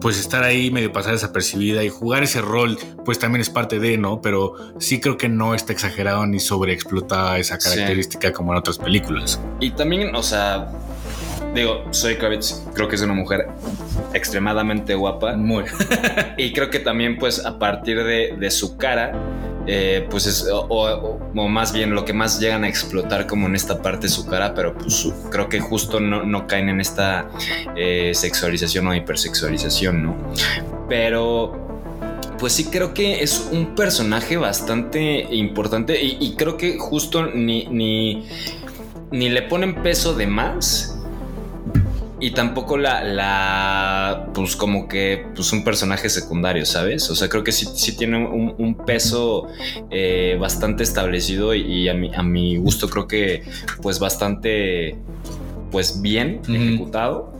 pues estar ahí medio pasar desapercibida y jugar ese rol pues también es parte de, ¿no? Pero sí creo que no está exagerado ni sobreexplota esa Sí. característica como en otras películas. Y también, o sea, digo, soy Kravitz, creo que es una mujer extremadamente guapa. Muy. Y creo que también, pues, a partir de, de su cara, eh, pues es, o, o- o más bien lo que más llegan a explotar como en esta parte de su cara, pero pues su- creo que justo no, no caen en esta eh, sexualización o hipersexualización, ¿no? Pero... Pues sí, creo que es un personaje bastante importante y, y creo que justo ni, ni, ni le ponen peso de más y tampoco la, la, pues como que, pues un personaje secundario, ¿sabes? O sea, creo que sí, sí tiene un, un peso eh, bastante establecido y, y a, mi, a mi gusto creo que, pues bastante, pues bien ejecutado.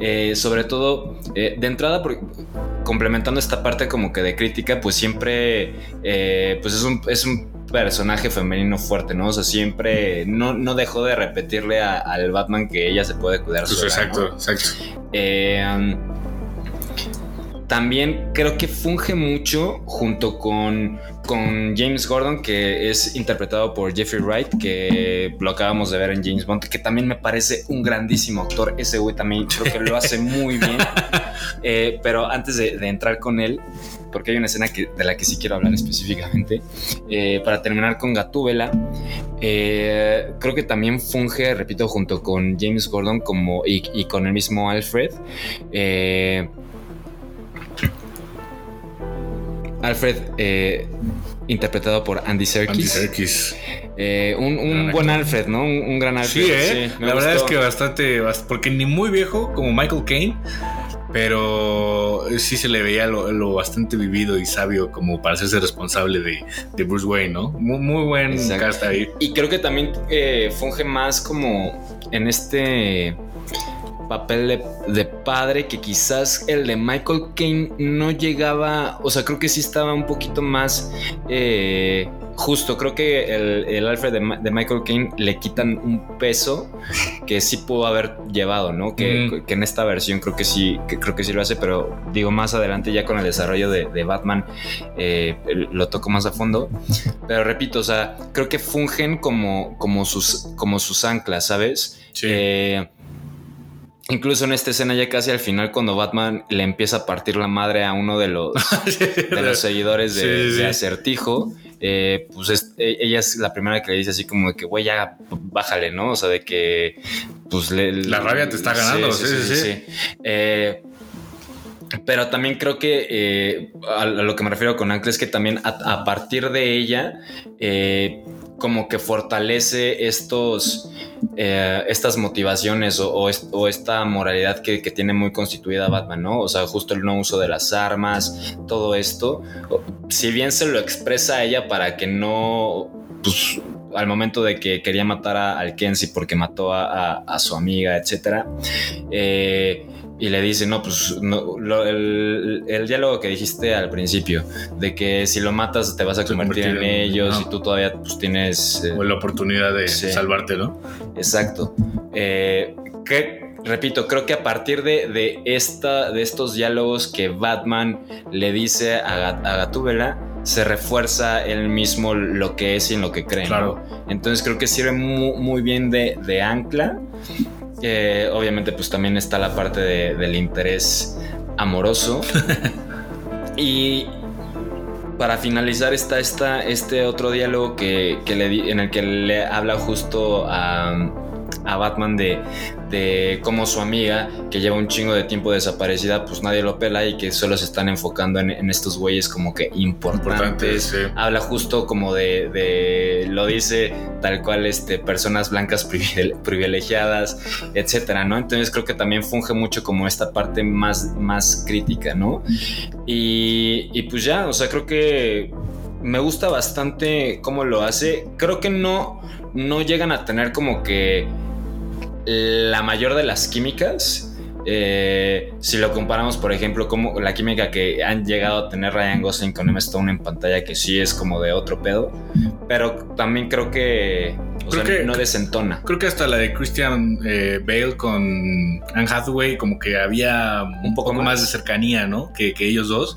Eh, sobre todo, eh, de entrada, por- complementando esta parte como que de crítica, pues siempre, eh, pues es un, es un personaje femenino fuerte, ¿no? O sea, siempre no, no dejó de repetirle a- al Batman que ella se puede cuidar Pues, sola, exacto, ¿no? exacto. Eh, también creo que funge mucho junto con, con James Gordon, que es interpretado por Jeffrey Wright, que lo acabamos de ver en James Bond, que también me parece un grandísimo actor. Ese güey también creo que lo hace muy bien. Eh, pero antes de, de entrar con él, porque hay una escena que, de la que sí quiero hablar específicamente, eh, para terminar con Gatúbela, eh, creo que también funge, repito, junto con James Gordon como, y, y con el mismo Alfred. eh, Alfred, eh, interpretado por Andy Serkis. Andy Serkis. Eh, un buen actor. Alfred, ¿no? Un, un gran Alfred. Sí, ¿eh? la verdad es que bastante, bast- porque ni muy viejo como Michael Caine, pero sí se le veía lo, lo bastante vivido y sabio como para hacerse responsable de, de Bruce Wayne, ¿no? Muy, muy buen Exacto. cast ahí. Y creo que también eh, funge más como en este papel de, de padre que quizás el de Michael Caine no llegaba, o sea, creo que sí estaba un poquito más eh, justo. Creo que el, el Alfred de, de Michael Caine le quitan un peso que sí pudo haber llevado, ¿no? Que, que en esta versión creo que sí, que creo que sí lo hace, pero digo más adelante ya con el desarrollo de, de Batman eh, lo toco más a fondo. Pero repito, o sea, creo que fungen como, como, sus, como sus anclas, ¿sabes? Sí. Eh, incluso en esta escena ya casi al final cuando Batman le empieza a partir la madre a uno de los, de los seguidores de, Sí, sí, de sí. Acertijo, eh, pues es- e- ella es la primera que le dice así como de que, güey, ya bájale, ¿no? O sea, de que, pues le- La rabia te está ganando, sí, sí, sí. Eh, pero también creo que eh, a, a lo que me refiero con Ancla es que también a, a partir de ella, eh, como que fortalece estos, eh, estas motivaciones o, o es- o esta moralidad que, tiene muy constituida Batman, ¿no? O sea, justo el no uso de las armas, todo esto. Si bien se lo expresa a ella para que no, pues, al momento de que quería matar a, al Kenzie porque mató a, a- a su amiga, etcétera, eh, y le dice, no, pues no, lo- el, el diálogo que dijiste al principio, de que si lo matas te vas a convertir en ellos y tú todavía pues, tienes... eh, O la oportunidad de Sí. salvarte, ¿no? Exacto. Eh, que, repito, creo que a partir de, de esta, de estos diálogos que Batman le dice a, a Gatúbela, se refuerza él mismo lo que es y en lo que cree. ¿no? Claro. Entonces creo que sirve muy, muy bien de, de ancla. Eh, obviamente, pues también está la parte de- del interés amoroso. y para finalizar está esta, este otro diálogo que, que le di- en el que le habla justo a, a Batman de, de cómo su amiga, que lleva un chingo de tiempo desaparecida, pues nadie lo pela y que solo se están enfocando en, en estos güeyes como que importantes. Sí. Habla justo como de, de- lo dice tal cual, este, personas blancas privile- privilegiadas, etcétera, ¿no? Entonces creo que también funge mucho como esta parte más, más crítica, ¿no? Y, y pues ya, o sea, creo que me gusta bastante cómo lo hace. Creo que no, no llegan a tener como que la mayor de las químicas. Eh, si lo comparamos, por ejemplo, como la química que han llegado a tener Ryan Gosling con Emma Stone en pantalla, que sí es como de otro pedo, pero también creo que, o Creo sea, que- no desentona. Creo que hasta la de Christian eh, Bale con Anne Hathaway, como que había un, poco poco más. más. de cercanía, ¿no? Que, que ellos dos.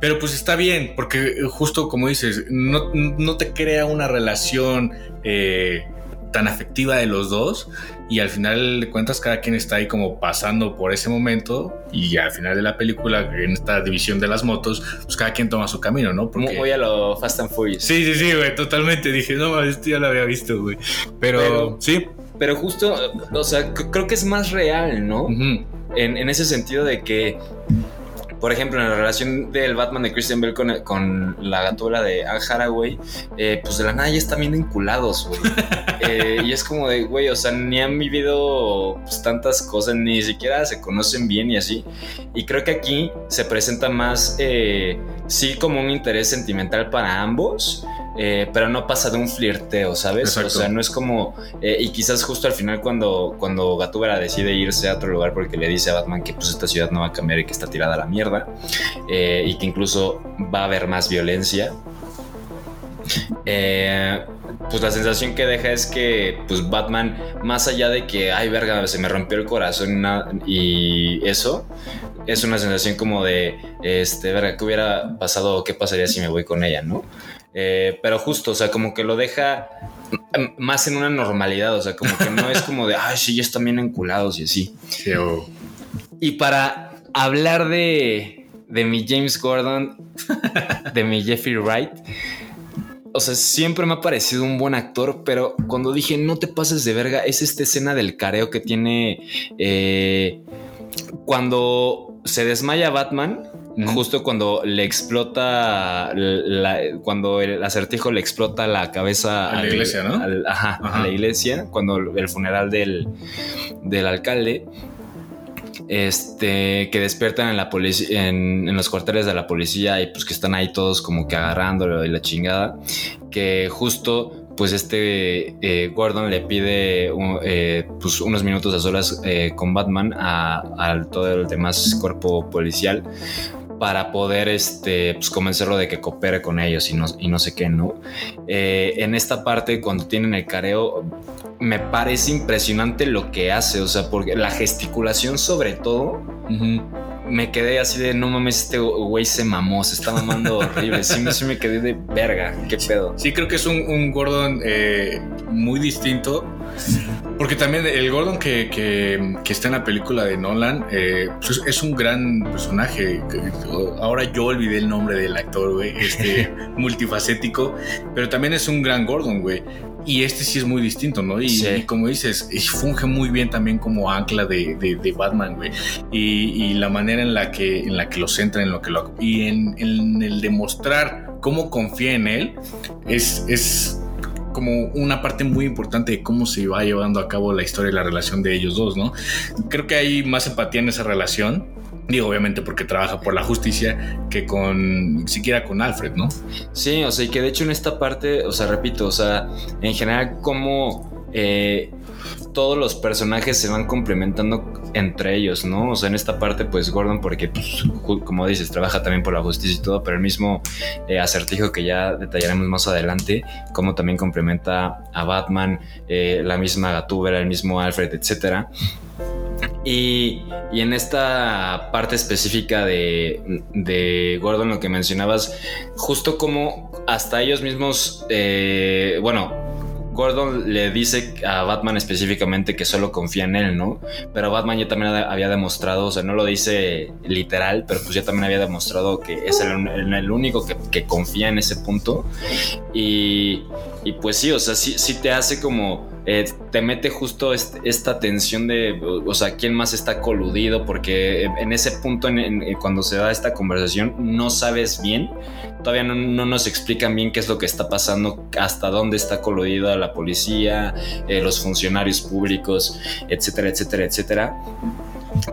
Pero pues está bien, porque justo como dices, no, no te crea una relación eh, tan afectiva de los dos. Y al final de cuentas, cada quien está ahí como pasando por ese momento. Y al final de la película, en esta división de las motos, pues cada quien toma su camino, ¿no? Muy, muy a lo Fast and Furious. Sí, sí, sí, güey, totalmente. Dije, no, esto ya lo había visto, güey. Pero, Pero- sí. Pero justo, o sea, creo que es más real, ¿no? Ujú. en, en ese sentido de que, por ejemplo, en la relación del Batman de Christian Bale con, con la gatula de Anne Hathaway, eh, pues de la nada ya están bien enculados, güey. Eh, y es como de, güey, o sea, ni han vivido pues, tantas cosas, ni siquiera se conocen bien y así. Y creo que aquí se presenta más, eh, sí, como un interés sentimental para ambos. Eh, pero no pasa de un flirteo, ¿sabes? Exacto. O sea, no es como. eh, y quizás justo al final, cuando, cuando Gatúbela decide irse a otro lugar porque le dice a Batman que pues esta ciudad no va a cambiar y que está tirada a la mierda, eh, y que incluso va a haber más violencia. eh, pues la sensación que deja es que pues Batman, más allá de que, ay verga, se me rompió el corazón y eso, es una sensación como de, este, verga, ¿qué hubiera pasado qué pasaría si me voy con ella, no? Eh, pero justo, o sea, como que lo deja m- más en una normalidad, o sea, como que no es como de, ay, sí, ya están bien enculados y así. Sí, Y para hablar de, de mi James Gordon, de mi Jeffrey Wright, o sea, siempre me ha parecido un buen actor, pero cuando dije no te pases de verga, es esta escena del careo que tiene eh, cuando se desmaya Batman. Justo cuando le explota, la- cuando el acertijo le explota la cabeza A la iglesia, ¿no? al- ajá, a la iglesia, cuando el funeral del, del alcalde este que despiertan en la policía en, en los cuarteles de la policía y pues que están ahí todos como que agarrándolo y la chingada que justo pues este eh, Gordon le pide un- eh, pues unos minutos a solas eh, con Batman a, a todo el demás cuerpo policial para poder este, pues, convencerlo de que coopere con ellos y no, y no sé qué, ¿no? Eh, en esta parte, cuando tienen el careo, me parece impresionante lo que hace, o sea, porque la gesticulación sobre todo, me quedé así de, no mames, este güey se mamó, se está mamando horrible, sí, me- sí me quedé de verga, qué pedo. Sí, creo que es un, un Gordon eh, muy distinto. Porque también el Gordon que, que- que está en la película de Nolan eh, pues es, es un gran personaje. Ahora yo olvidé el nombre del actor, güey, este multifacético, pero también es un gran Gordon, güey. Y este sí es muy distinto, ¿no? Y, Sí. y como dices, funge muy bien también como ancla de, de- de Batman, güey. Y, y la manera en la que, en la que lo centra, en lo que lo. Y en, en el demostrar cómo confía en él, es, es como una parte muy importante de cómo se va llevando a cabo la historia y la relación de ellos dos, ¿no? Creo que hay más empatía en esa relación. Digo, obviamente porque trabaja por la justicia que con siquiera con Alfred, ¿no? Sí, o sea, y que de hecho en esta parte, o sea, repito, o sea, en general como eh, todos los personajes se van complementando entre ellos, ¿no? O sea, en esta parte, pues Gordon, porque, pues, como dices, trabaja también por la justicia y todo, pero el mismo eh, acertijo que ya detallaremos más adelante, como también complementa a Batman, eh, la misma Gatúbela, el mismo Alfred, etcétera. Y, y en esta parte específica de, de Gordon, lo que mencionabas, justo como hasta ellos mismos, eh, bueno, Gordon le dice a Batman específicamente que solo confía en él, ¿no? Pero Batman ya también había demostrado, o sea, no lo dice literal, pero pues ya también había demostrado que es el, el único que, que confía en ese punto. Y, y pues sí, o sea, sí, sí te hace como, eh, te mete justo esta tensión de, o sea, quién más está coludido, porque en ese punto, en- en- cuando se da esta conversación, no sabes bien, todavía no, no nos explican bien qué es lo que está pasando, hasta dónde está coludida la policía, eh, los funcionarios públicos, etcétera, etcétera, etcétera.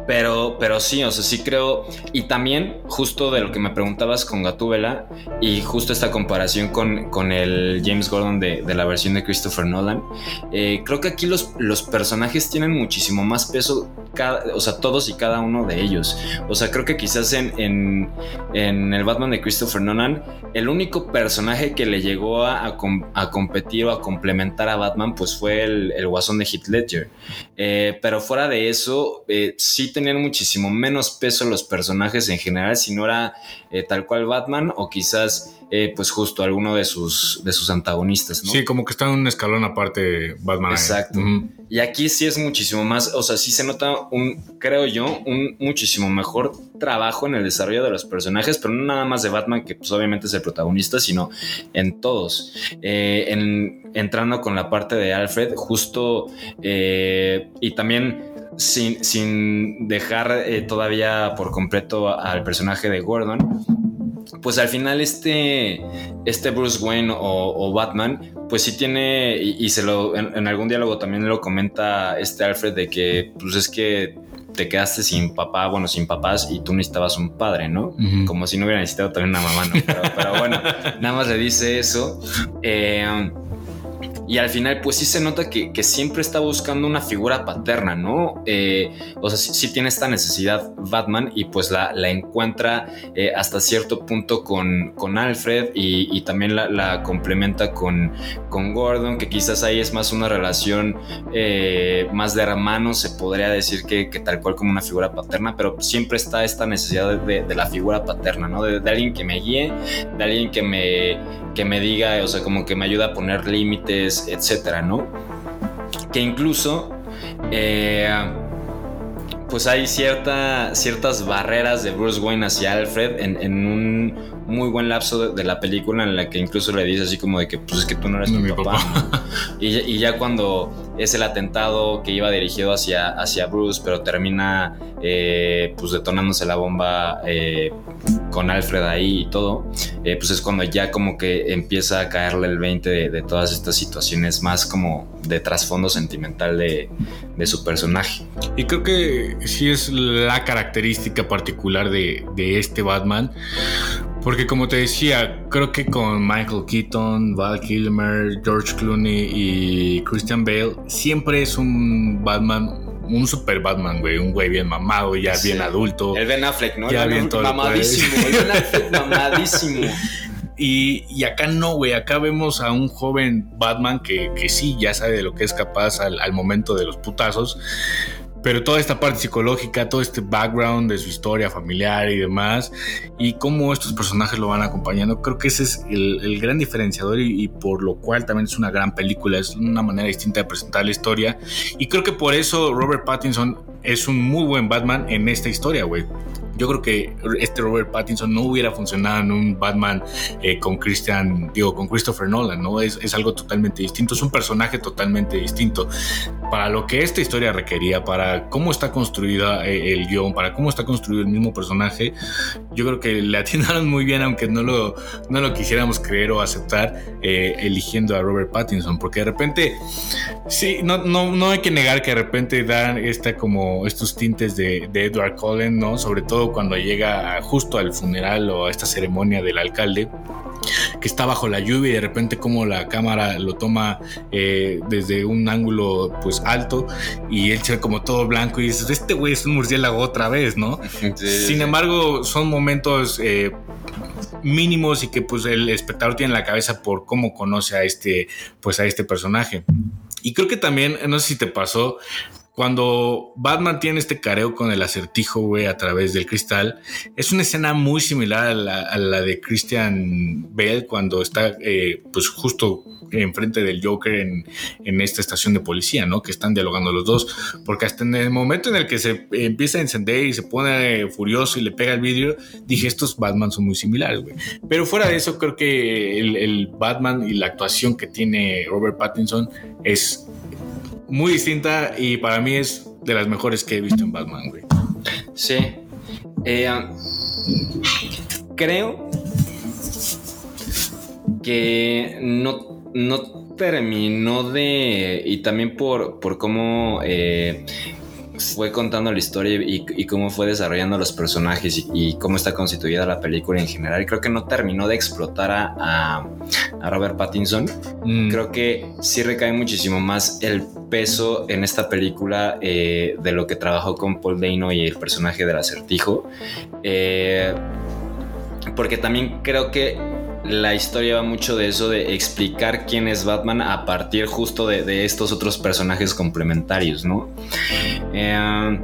Pero, pero sí, o sea, sí creo. Y también, justo de lo que me preguntabas con Gatúbela, y justo esta comparación con, con el James Gordon de, de la versión de Christopher Nolan, eh, creo que aquí los, los personajes tienen muchísimo más peso, cada, o sea, todos y cada uno de ellos. O sea, creo que quizás en, en, el Batman de Christopher Nolan, el único personaje que le llegó a, a competir o a complementar a Batman, pues fue el, el guasón de Heath Ledger. Eh, pero fuera de eso, eh, sí tenían muchísimo menos peso los personajes en general, si no era eh, tal cual Batman o quizás eh, pues justo alguno de sus, de sus antagonistas, ¿no? Sí, como que está en un escalón aparte Batman. Exacto. Y aquí sí es muchísimo más, o sea, sí se nota un, creo yo, un muchísimo mejor trabajo en el desarrollo de los personajes, pero no nada más de Batman, que pues obviamente es el protagonista, sino en todos. Eh, en- entrando con la parte de Alfred, justo, y también sin, sin dejar eh, todavía por completo al personaje de Gordon, pues al final este, este Bruce Wayne o, o Batman, pues sí tiene, y, y se lo, en, en algún diálogo también lo comenta este Alfred de que, pues es que te quedaste sin papá, bueno, sin papás y tú necesitabas un padre, ¿no? Como si no hubiera necesitado también una mamá, ¿no? Pero, pero bueno, nada más le dice eso. Eh, y al final, pues sí se nota que, siempre está buscando una figura paterna, ¿no? Eh, o sea, sí, tiene esta necesidad Batman y pues la, encuentra eh, hasta cierto punto con, con Alfred y, también la, complementa con, con Gordon, que quizás ahí es más una relación eh, más de hermanos, se podría decir que, tal cual como una figura paterna, pero siempre está esta necesidad de, de la figura paterna, ¿no? De, de alguien que me guíe, de alguien que me, que me diga, o sea, como que me ayuda a poner límites, etcétera, ¿no? Que incluso, eh, pues hay cierta, ciertas barreras de Bruce Wayne hacia Alfred en, en un muy buen lapso de, de la película en la que incluso le dice así como de que, pues es que tú no eres No, mi papá. y ya cuando es el atentado que iba dirigido hacia, hacia Bruce, pero termina eh, pues detonándose la bomba eh, con Alfred ahí y todo, eh, pues es cuando ya como que empieza a caerle el 20 de, de todas estas situaciones más como de trasfondo sentimental de, de su personaje. Y creo que sí es la característica particular de, de este Batman. Porque como te decía, creo que con Michael Keaton, Val Kilmer, George Clooney y Christian Bale, siempre es un Batman, un super Batman, güey. Un güey bien mamado, ya Sí. bien adulto. El Ben Affleck, ¿no? Ya El bien todo mamadísimo, el Ben Affleck mamadísimo. Y, y acá no, güey. Acá vemos a un joven Batman que, que sí, ya sabe de lo que es capaz al, al momento de los putazos. Pero toda esta parte psicológica, todo este background de su historia familiar y demás, y cómo estos personajes lo van acompañando, creo que ese es el, gran diferenciador y, y por lo cual también es una gran película, es una manera distinta de presentar la historia. Y creo que por eso Robert Pattinson es un muy buen Batman en esta historia, güey. Yo creo que este Robert Pattinson no hubiera funcionado en un Batman eh, con Christian, digo, con Christopher Nolan, ¿no? Es, es algo totalmente distinto, es un personaje totalmente distinto. Para lo que esta historia requería, para cómo está construida eh, el guion, para cómo está construido el mismo personaje, yo creo que le atinaron muy bien, aunque no lo, no lo quisiéramos creer o aceptar, eh, eligiendo a Robert Pattinson, porque de repente, sí, no, no, no hay que negar que de repente dan esta como estos tintes de, de Edward Cullen, ¿no? Sobre todo cuando llega justo al funeral o a esta ceremonia del alcalde que está bajo la lluvia y de repente como la cámara lo toma eh, desde un ángulo pues alto y él se ve como todo blanco y dices, este güey es un murciélago otra vez, ¿no? Sin embargo, son momentos eh, mínimos y que pues el espectador tiene en la cabeza por cómo conoce a este, pues a este personaje. Y creo que también, no sé si te pasó, cuando Batman tiene este careo con el acertijo, güey, a través del cristal, es una escena muy similar a la, de Christian Bale cuando está, eh, pues, justo enfrente del Joker en, esta estación de policía, ¿no? Que están dialogando los dos. Porque hasta en el momento en el que se empieza a encender y se pone furioso y le pega el vidrio, dije, estos Batman son muy similares, güey. Pero fuera de eso, creo que el Batman y la actuación que tiene Robert Pattinson es muy distinta y para mí es de las mejores que he visto en Batman, güey. Sí. Eh, creo que no, no terminó de. Y también por, por cómo. Eh, fue contando la historia y, y cómo fue desarrollando los personajes y, y, cómo está constituida la película en general, creo que no terminó de explotar a, a, a Robert Pattinson. Mm. Creo que sí recae muchísimo más el peso en esta película eh, de lo que trabajó con Paul Dano y el personaje del acertijo. Eh, porque también creo que la historia va mucho de eso, de explicar quién es Batman a partir justo de, estos otros personajes complementarios, ¿no? Eh,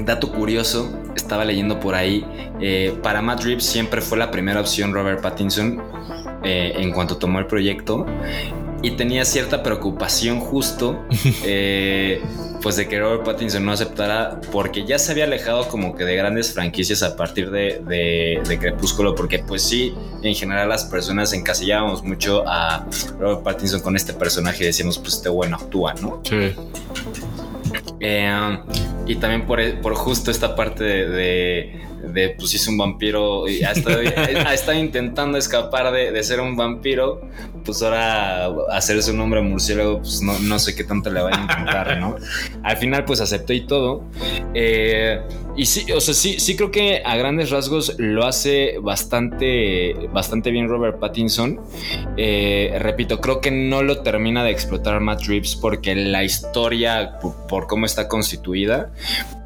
dato curioso, estaba leyendo por ahí, eh, para Matt Reeves siempre fue la primera opción Robert Pattinson eh, en cuanto tomó el proyecto y tenía cierta preocupación justo eh, pues de que Robert Pattinson no aceptara porque ya se había alejado como que de grandes franquicias a partir de, de, de Crepúsculo porque pues sí en general las personas encasillábamos mucho a Robert Pattinson con este personaje y decíamos pues este bueno actúa ¿no? Sí. Eh, y también por, por, justo esta parte de, de, de, pues es un vampiro y ha estado, ha estado intentando escapar de, de, ser un vampiro, pues ahora hacerse un hombre murciélago, pues no, no, sé qué tanto le va a intentar, ¿no? Al final pues aceptó y todo. Eh, y sí, o sea, sí, sí creo que a grandes rasgos lo hace bastante, bastante bien Robert Pattinson. Eh, repito, creo que no lo termina de explotar Matt Reeves porque la historia, por, cómo está constituida,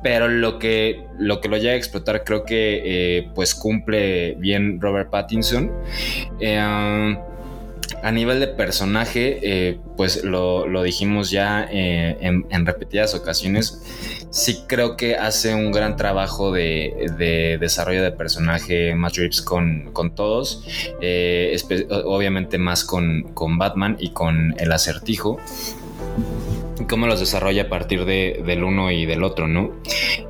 pero lo que lo, que lo llega a explotar creo que eh, pues cumple bien Robert Pattinson. Eh, a nivel de personaje, eh, pues lo, lo, dijimos ya eh, en, repetidas ocasiones, sí creo que hace un gran trabajo de, de desarrollo de personaje Matt Reeves con, con todos, eh, obviamente más con, con Batman y con el acertijo cómo los desarrolla a partir de, del uno y del otro, ¿no?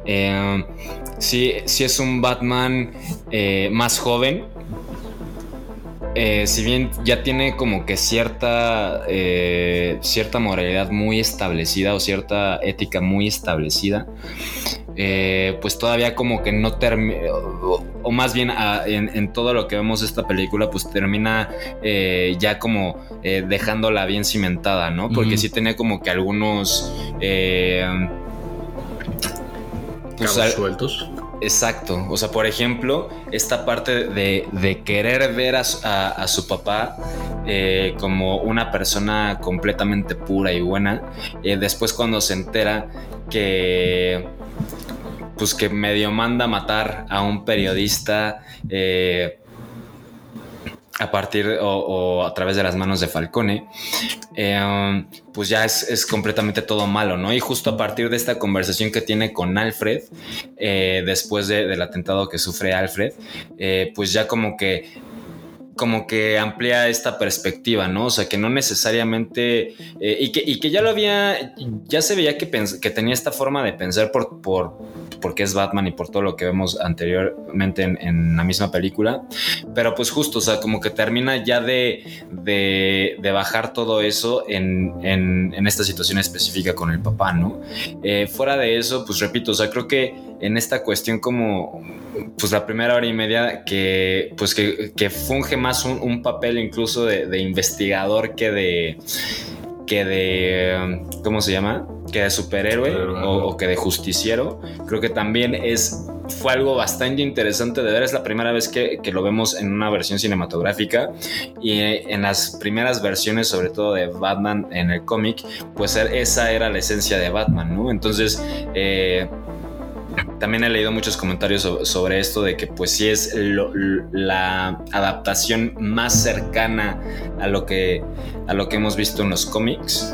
Eh, sí, sí, es un Batman más joven. Eh, si bien ya tiene como que cierta, eh, cierta moralidad muy establecida o cierta ética muy establecida, eh, pues todavía como que no termina, o, o, más bien a, en, en, todo lo que vemos esta película, pues termina eh, ya como eh, dejándola bien cimentada, ¿no? Porque uh -huh. sí tenía como que algunos... Pues, al, sueltos. Exacto, o sea, por ejemplo, esta parte de, de querer ver a, a, su papá eh, como una persona completamente pura y buena, eh, después cuando se entera que pues que medio manda a matar a un periodista eh, a partir o, a través de las manos de Falcone, eh, pues ya es, es, completamente todo malo, ¿no? Y justo a partir de esta conversación que tiene con Alfred, eh, después de, del atentado que sufre Alfred, eh, pues ya como que como que amplía esta perspectiva, ¿no? O sea, que no necesariamente, eh, y, que, y, que, ya lo había, ya se veía que, que tenía esta forma de pensar por, por, porque es Batman y por todo lo que vemos anteriormente en, en, la misma película, pero pues justo, o sea, como que termina ya de, de, de bajar todo eso en, en, en, esta situación específica con el papá, ¿no? Eh, fuera de eso, pues repito, o sea, creo que en esta cuestión como, pues la primera hora y media que, pues que, que funge más un, un papel incluso de, de, investigador que de que de cómo se llama que de superhéroe o, o, que de justiciero. Creo que también es fue algo bastante interesante de ver. Es la primera vez que, que lo vemos en una versión cinematográfica. Y en las primeras versiones sobre todo de Batman en el cómic pues esa era la esencia de Batman no entonces eh, también he leído muchos comentarios sobre esto de que pues sí es la adaptación más cercana a lo que a lo que hemos visto en los cómics.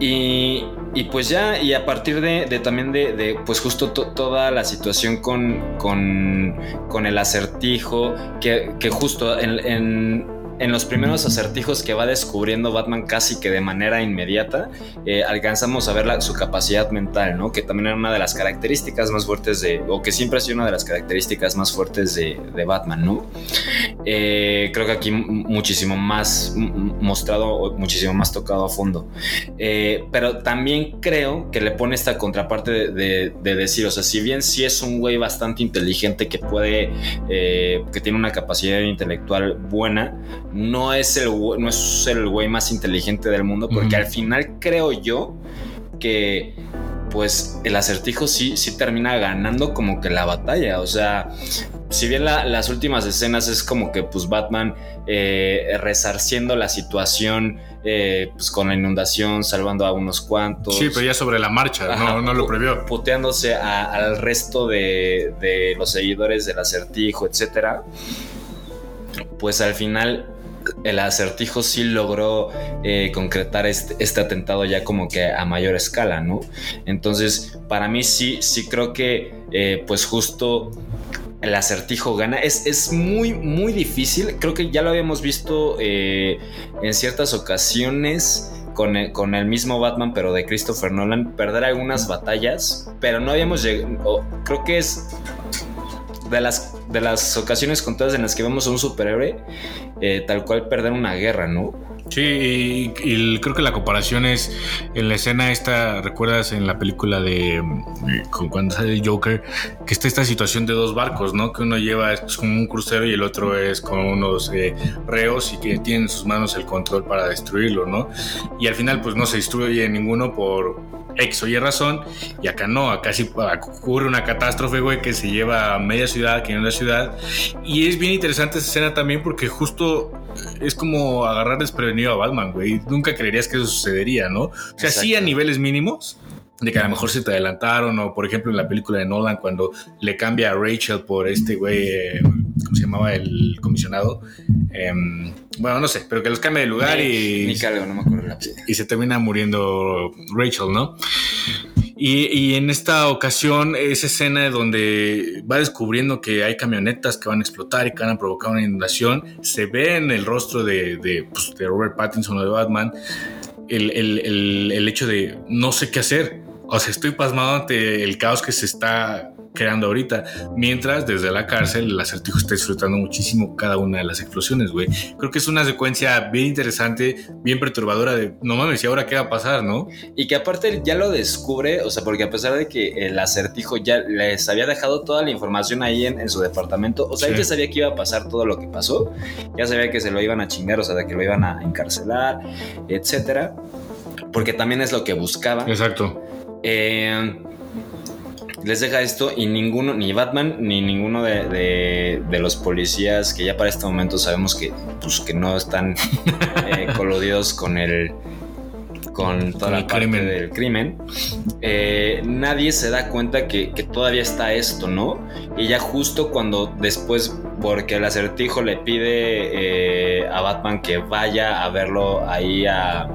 Y, y, pues ya, y a partir de, también de, pues justo to, toda la situación con, con, con el acertijo, que, que justo en, en los primeros acertijos que va descubriendo Batman casi que de manera inmediata, eh, alcanzamos a ver su capacidad mental, ¿no? Que también era una de las características más fuertes de, o que siempre ha sido una de las características más fuertes de, Batman, ¿no? Eh, creo que aquí muchísimo más mostrado, muchísimo más tocado a fondo. Eh, pero también creo que le pone esta contraparte de, de, de, decir, o sea, si bien sí es un güey bastante inteligente que puede, que tiene una capacidad intelectual buena, no es el, no es el güey más inteligente del mundo, porque uh -huh. al final creo yo que pues el acertijo sí, sí termina ganando como que la batalla. O sea, si bien la- las últimas escenas es como que pues Batman eh, resarciendo la situación eh, pues con la inundación, salvando a unos cuantos. Sí, pero ya sobre la marcha, Ajá, no, no lo previó. Puteándose a- al resto de, de los seguidores del acertijo, etcétera. Pues al final el acertijo sí logró eh, concretar este, este atentado ya como que a mayor escala, ¿no? Entonces, para mí sí, sí creo que eh, pues justo el acertijo gana. Es, es muy, muy difícil. Creo que ya lo habíamos visto eh, en ciertas ocasiones con el, con el mismo Batman, pero de Christopher Nolan, perder algunas batallas, pero no habíamos llegado. Creo que es de las, de las ocasiones contadas en las que vemos a un superhéroe eh, tal cual perder una guerra, ¿no? Sí, y, y creo que la comparación es en la escena esta, ¿recuerdas en la película de con- cuando sale el Joker? Que está esta situación de dos barcos, ¿no? Que uno lleva es como un crucero y el otro es con unos eh, reos y que tienen en sus manos el control para destruirlo, ¿no? Y al final pues no se destruye ninguno por X o Y razón y acá no, acá sí ocurre una catástrofe, güey, que se lleva a media ciudad, que no la ciudad. Y es bien interesante esa escena también porque justo es como agarrar desprevenido a Batman, güey. Nunca creerías que eso sucedería, ¿no? O sea, sí a niveles mínimos. De que a lo mejor se te adelantaron, o por ejemplo en la película de Nolan, cuando le cambia a Rachel por este güey, eh, ¿cómo se llamaba el comisionado? Em, bueno, no sé, pero que los cambia de lugar y, Ni algo, no me acuerdo la y se termina muriendo Rachel, ¿no? Y, en esta ocasión, esa escena donde va descubriendo que hay camionetas que van a explotar y que van a provocar una inundación, se ve en el rostro de, de, pues, Robert Pattinson o de Batman el- el- el hecho de no sé qué hacer. O sea, estoy pasmado ante el caos que se está creando ahorita. Mientras desde la cárcel el acertijo está disfrutando muchísimo cada una de las explosiones, güey. Creo que es una secuencia bien interesante, bien perturbadora de, no mames, ¿y ahora qué va a pasar, no? Y que aparte ya lo descubre, o sea, porque a pesar de que el acertijo ya les había dejado toda la información ahí en, en su departamento, o sea, él ya sabía que iba a pasar todo lo que pasó, ya sabía que se lo iban a chingar, o sea, de que lo iban a encarcelar, etcétera, porque también es lo que buscaba. Exacto. Eh, les deja esto y ninguno, ni Batman, ni ninguno de, de- de los policías que ya para este momento sabemos que, pues, que no están eh, coludidos con el con toda Con la el parte crimen. del crimen, eh, nadie se da cuenta que, que todavía está esto, ¿no? Y ya justo cuando después, porque el acertijo le pide eh, a Batman que vaya a verlo ahí a,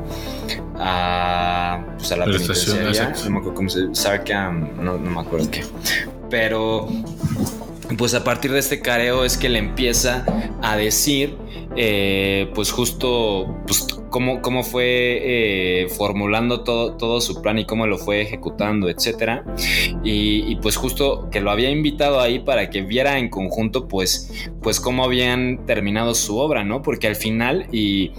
a, pues a la penitenciaria, no me acuerdo cómo se Sarkam, no, no me acuerdo qué, pero pues a partir de este careo es que le empieza a decir, eh, pues justo, pues cómo, cómo fue eh, formulando todo, todo su plan y cómo lo fue ejecutando, etcétera. Y, y, pues justo que lo había invitado ahí para que viera en conjunto, pues, pues cómo habían terminado su obra, ¿no? Porque al final y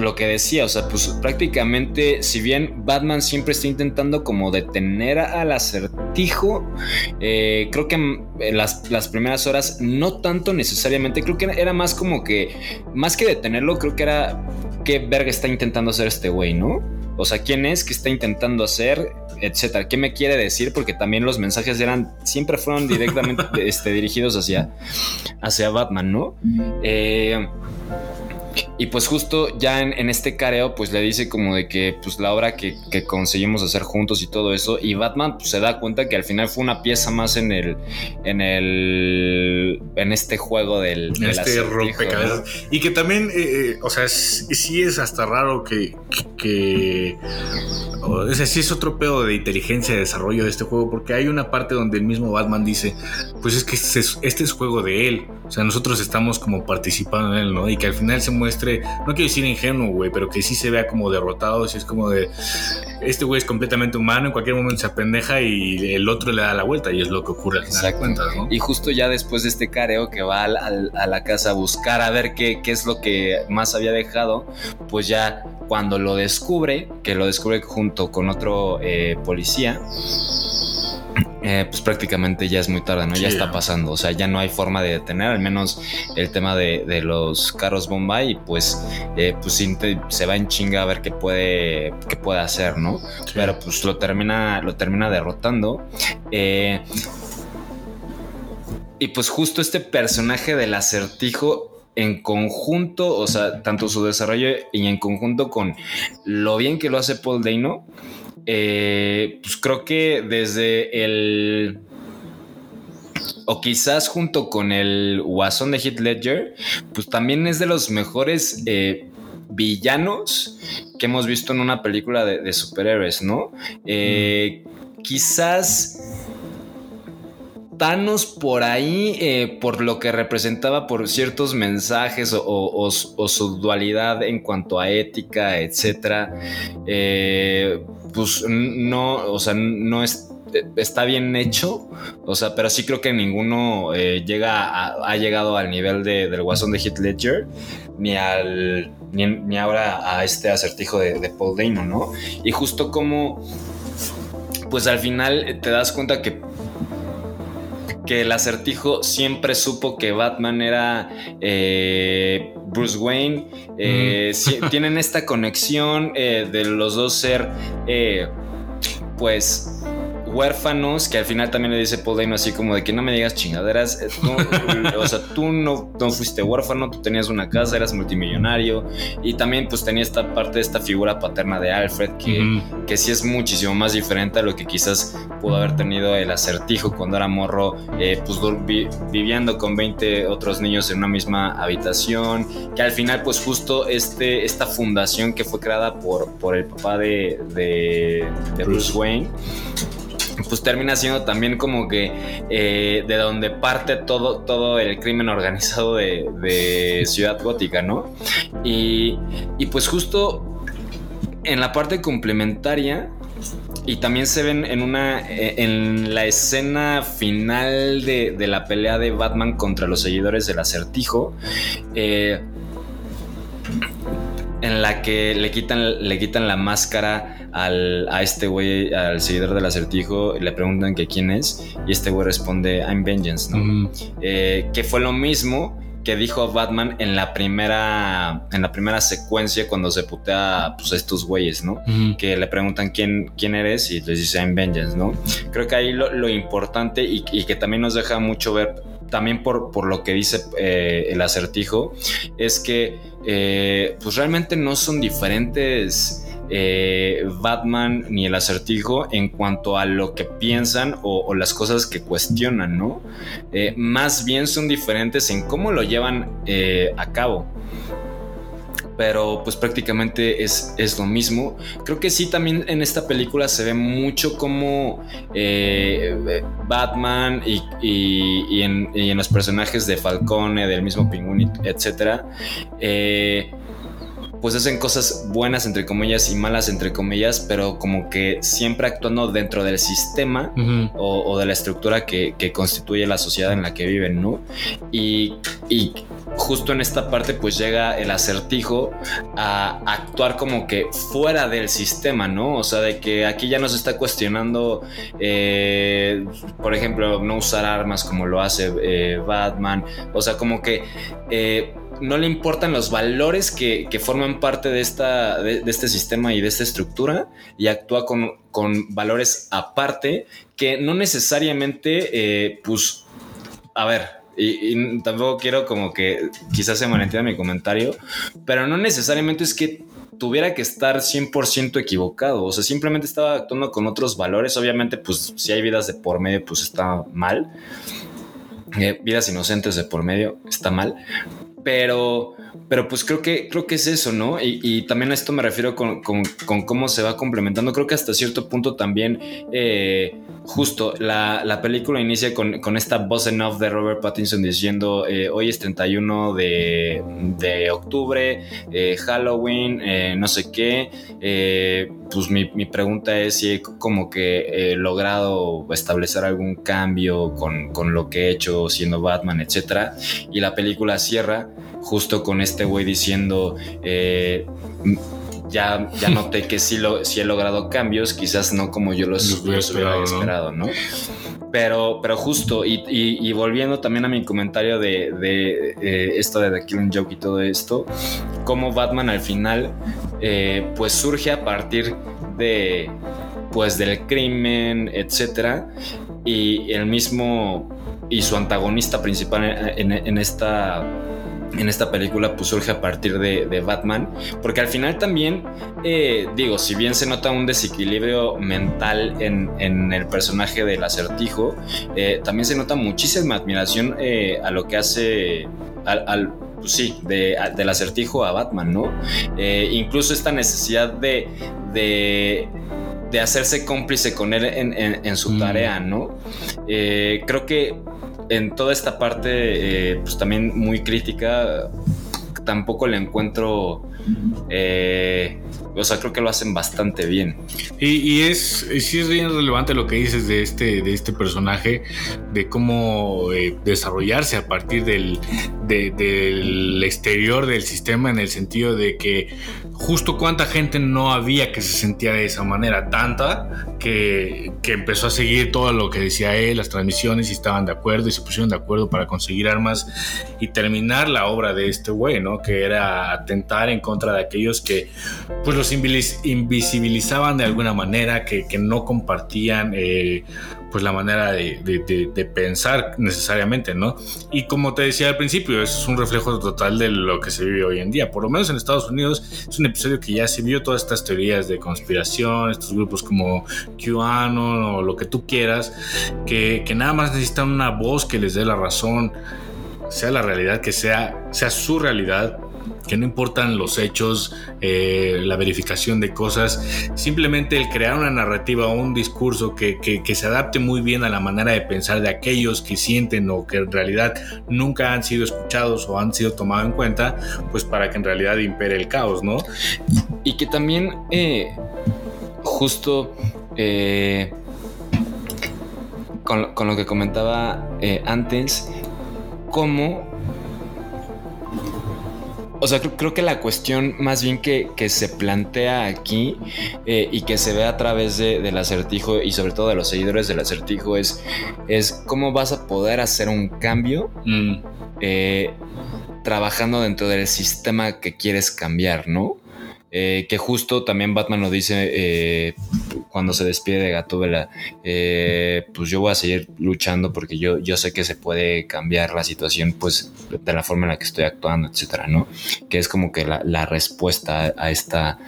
lo que decía, o sea, pues prácticamente, si bien Batman siempre está intentando como detener al acertijo, eh, creo que en las, las, primeras horas no tanto necesariamente, creo que era más como que, más que detenerlo, creo que era qué verga está intentando hacer este güey, ¿no? O sea, quién es, qué está intentando hacer, etcétera. ¿Qué me quiere decir? Porque también los mensajes eran, siempre fueron directamente este, dirigidos hacia, hacia Batman, ¿no? Eh, y pues justo ya en, en, este careo pues le dice como de que pues la obra que, que conseguimos hacer juntos y todo eso. Y Batman pues, se da cuenta que al final fue una pieza más en el en el en este juego del, en este rompecabezas. ¿no? y que también eh, o sea sí es hasta raro que, que, que o sea, sí es otro pedo de inteligencia de desarrollo de este juego porque hay una parte donde el mismo Batman dice pues es que este es, este es juego de él. O sea nosotros estamos como participando en él no y que al final se muestre no quiero decir ingenuo, güey, pero que sí se vea como derrotado, si es como de este güey es completamente humano, en cualquier momento se apendeja y el otro le da la vuelta y es lo que ocurre al cuentas, ¿no? Y justo ya después de este careo que va al, al, a la casa a buscar a ver qué, qué es lo que más había dejado, pues ya cuando lo descubre, que lo descubre junto con otro eh, policía, eh, pues prácticamente ya es muy tarde, ¿no? Ya está pasando, o sea, ya no hay forma de detener, al menos el tema de, de los carros bomba y pues, eh, pues se va en chinga a ver qué puede, qué puede hacer, ¿no? Pero pues lo termina, lo termina derrotando. Eh, y pues justo este personaje del acertijo en conjunto, o sea, tanto su desarrollo y en conjunto con lo bien que lo hace Paul Dano, eh, pues creo que desde el... O quizás junto con el Guasón de Heath Ledger, pues también es de los mejores eh, villanos que hemos visto en una película de, superhéroes, ¿no? Eh, Quizás Thanos por ahí, por lo que representaba por ciertos mensajes o su dualidad en cuanto a ética, etcétera, eh, pues no, o sea, no es, está bien hecho, o sea, pero sí creo que ninguno eh, llega a- ha llegado al nivel de- del guasón de Heath Ledger, ni al, ni, ni ahora a este acertijo de, de Paul Dano, ¿no? Y justo como, pues al final te das cuenta que que el acertijo siempre supo que Batman era eh, Bruce Wayne. Eh, sí, tienen esta conexión eh, de los dos ser, pues, huérfanos, que al final también le dice Paul Dano así como de que no me digas chingaderas. eh, tú, o sea, tú no, no fuiste huérfano, tú tenías una casa, eras multimillonario. Y también pues tenía esta parte de esta figura paterna de Alfred que que sí es muchísimo más diferente a lo que quizás pudo haber tenido el acertijo cuando era morro, eh, pues vi- viviendo con 20 otros niños en una misma habitación, que al final pues justo este, esta fundación que fue creada por, por el papá de, de- de Bruce Wayne, pues termina siendo también como que eh, de donde parte todo, todo el crimen organizado de, Ciudad Gótica, ¿no? Y, y pues justo en la parte complementaria y también se ven en una eh, en la escena final de, de la pelea de Batman contra los seguidores del acertijo eh, en la que le quitan le quitan la máscara al, a este güey al seguidor del acertijo y le preguntan que quién es y este güey responde I'm Vengeance ¿no? Ujú. Eh, que fue lo mismo que dijo Batman en la primera en la primera secuencia cuando se putea pues, a estos güeyes, ¿no? Que le preguntan quién, quién eres y les dice I'm Vengeance, ¿no? Creo que ahí lo, lo importante y, y que también nos deja mucho ver también por, por lo que dice eh, el acertijo, es que eh, pues realmente no son diferentes eh, Batman ni el acertijo en cuanto a lo que piensan o, las cosas que cuestionan, ¿no? Eh, más bien son diferentes en cómo lo llevan a cabo. Pero pues prácticamente es, es lo mismo. Creo que sí también en esta película se ve mucho como eh, Batman y, y- y en, y en los personajes de Falcone, del mismo Pingüino, etc. eh, pues hacen cosas buenas entre comillas y malas entre comillas, pero como que siempre actuando dentro del sistema o, o de la estructura que, que constituye la sociedad en la que viven, ¿no? Y, y justo en esta parte pues llega el acertijo a actuar como que fuera del sistema, ¿no? O sea, de que aquí ya nos está cuestionando, eh, por ejemplo, no usar armas como lo hace eh, Batman, o sea, como que... eh, no le importan los valores que, que forman parte de, esta, de, este sistema y de esta estructura y actúa con, con valores aparte que no necesariamente, eh, pues, a ver, y, tampoco quiero como que quizás se malentienda mi comentario, pero no necesariamente es que tuviera que estar 100% equivocado, o sea, simplemente estaba actuando con otros valores, obviamente, pues, si hay vidas de por medio, pues está mal, Eh, vidas inocentes de por medio, está mal, pero, pero pues creo que, creo que es eso, ¿no? Y, también a esto me refiero con, con- cómo se va complementando. Creo que hasta cierto punto también, eh, justo, la, la película inicia con, con esta voz en off de Robert Pattinson diciendo, eh, hoy es 31 de, de octubre, eh, Halloween, eh, no sé qué. Pues mi, mi pregunta es si he como que he logrado establecer algún cambio con, con lo que he hecho siendo Batman, etcétera. Y la película cierra justo con este güey diciendo, eh, ya, ya noté que sí, lo, sí he logrado cambios, quizás no como yo los, Los hubiera los esperado, ¿no? esperado, ¿no? Pero, pero justo, y, y- y volviendo también a mi comentario de, de, eh, esto de The Killing Joke y todo esto, cómo Batman al final, eh, pues surge a partir de, pues del crimen, etcétera, y el mismo, y su antagonista principal en, esta en esta película pues surge a partir de, Batman, porque al final también, eh, digo, si bien se nota un desequilibrio mental en, en el personaje del acertijo, eh, también se nota muchísima admiración a lo que hace al- pues sí, de- a- del acertijo a Batman, ¿no? Eh, incluso esta necesidad de, de, de hacerse cómplice con él en, en- en su Mm. tarea, ¿no? Eh, creo que en toda esta parte, eh, pues también muy crítica, tampoco le encuentro. Eh, o sea, creo que lo hacen bastante bien. Y, es, sí es bien relevante lo que dices de este, de este personaje, de cómo eh, desarrollarse a partir del, de- del exterior del sistema, en el sentido de que justo cuánta gente no había que se sentía de esa manera, tanta que, que empezó a seguir todo lo que decía él, las transmisiones y estaban de acuerdo y se pusieron de acuerdo para conseguir armas y terminar la obra de este güey, ¿no? Que era atentar en contra de aquellos que pues los invisibilizaban de alguna manera, que, que no compartían eh, pues la manera de, de- de- pensar necesariamente, ¿no? Y como te decía al principio, eso es un reflejo total de lo que se vive hoy en día. Por lo menos en Estados Unidos es un episodio que ya se vio todas estas teorías de conspiración, estos grupos como QAnon o lo que tú quieras, que, que nada más necesitan una voz que les dé la razón, sea la realidad que sea, sea su realidad, que no importan los hechos, eh, la verificación de cosas, simplemente el crear una narrativa o un discurso que, que- se adapte muy bien a la manera de pensar de aquellos que sienten o que en realidad nunca han sido escuchados o han sido tomados en cuenta, pues para que en realidad impere el caos, ¿no? Y que también, eh, justo eh, con, lo que comentaba antes, cómo. O sea, creo, creo que la cuestión más bien que, que se plantea aquí eh, y que se ve a través de- del acertijo y sobre todo de los seguidores del acertijo es, es cómo vas a poder hacer un cambio Mm, eh, trabajando dentro del sistema que quieres cambiar, ¿no? Eh, que justo también Batman lo dice cuando se despide de Gatúbela, eh, pues yo voy a seguir luchando porque yo, yo sé que se puede cambiar la situación pues de la forma en la que estoy actuando, etcétera, ¿no? Que es como que la, la respuesta a esta,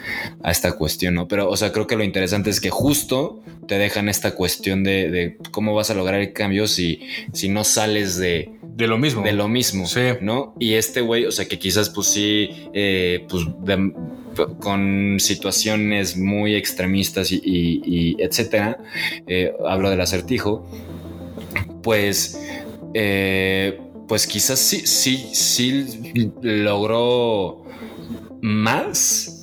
a esta cuestión, ¿no? Pero, o sea, creo que lo interesante es que justo te dejan esta cuestión de, de cómo vas a lograr el cambio si, si no sales de, de lo mismo. de lo mismo, Sí. ¿no? Y este güey, o sea, que quizás pues sí, eh, pues de- con situaciones muy extremistas y, y- y etcétera, eh, hablo del acertijo, pues, eh, pues quizás sí, sí, sí logró más.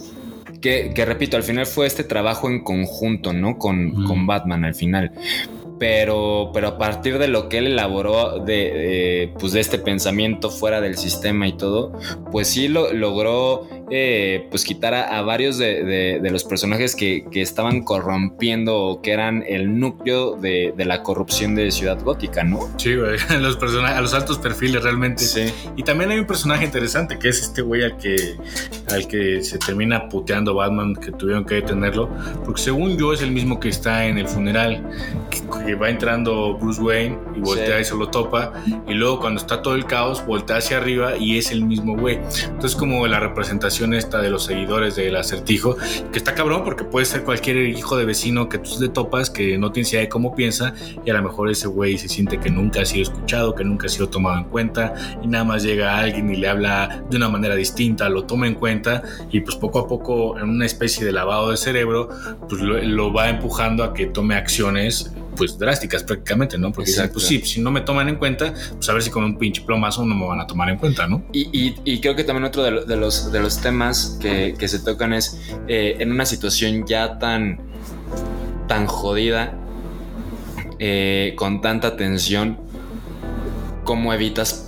Que, que repito, al final fue este trabajo en conjunto, ¿no? Con, con Batman al final pero, pero a partir de lo que él elaboró de, de, pues de este pensamiento fuera del sistema y todo, pues sí lo, logró eh, pues quitar a, a varios de, de- de los personajes que, que estaban corrompiendo o que eran el núcleo de, de la corrupción de Ciudad Gótica, ¿no? Sí, güey, a los, personajes, a los altos perfiles realmente. Y también hay un personaje interesante que es este güey al que, al que se termina puteando Batman, que tuvieron que detenerlo, porque según yo es el mismo que está en el funeral, que, que va entrando Bruce Wayne y voltea Sí. y se lo topa, y luego cuando está todo el caos, voltea hacia arriba y es el mismo güey. Entonces como la representación esta de los seguidores del acertijo, que está cabrón porque puede ser cualquier hijo de vecino que tú le topas, que no tienes idea de cómo piensa, y a lo mejor ese güey se siente que nunca ha sido escuchado, que nunca ha sido tomado en cuenta, y nada más llega alguien y le habla de una manera distinta, lo toma en cuenta, y pues poco a poco, en una especie de lavado de cerebro, pues lo, lo va empujando a que tome acciones pues drásticas prácticamente, ¿no? Porque dicen, pues sí, si no me toman en cuenta, pues a ver si con un pinche plomazo no me van a tomar en cuenta, ¿no? Y, y- y creo que también otro de, lo- de los, de los temas que, que se tocan es eh, en una situación ya tan, tan jodida, eh, con tanta tensión, cómo evitas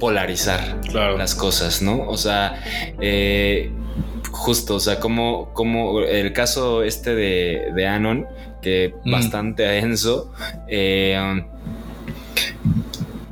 polarizar Claro. las cosas, ¿no? O sea, eh, justo, o sea, como, como el caso este de, de Anon, que Mm. bastante denso. eh,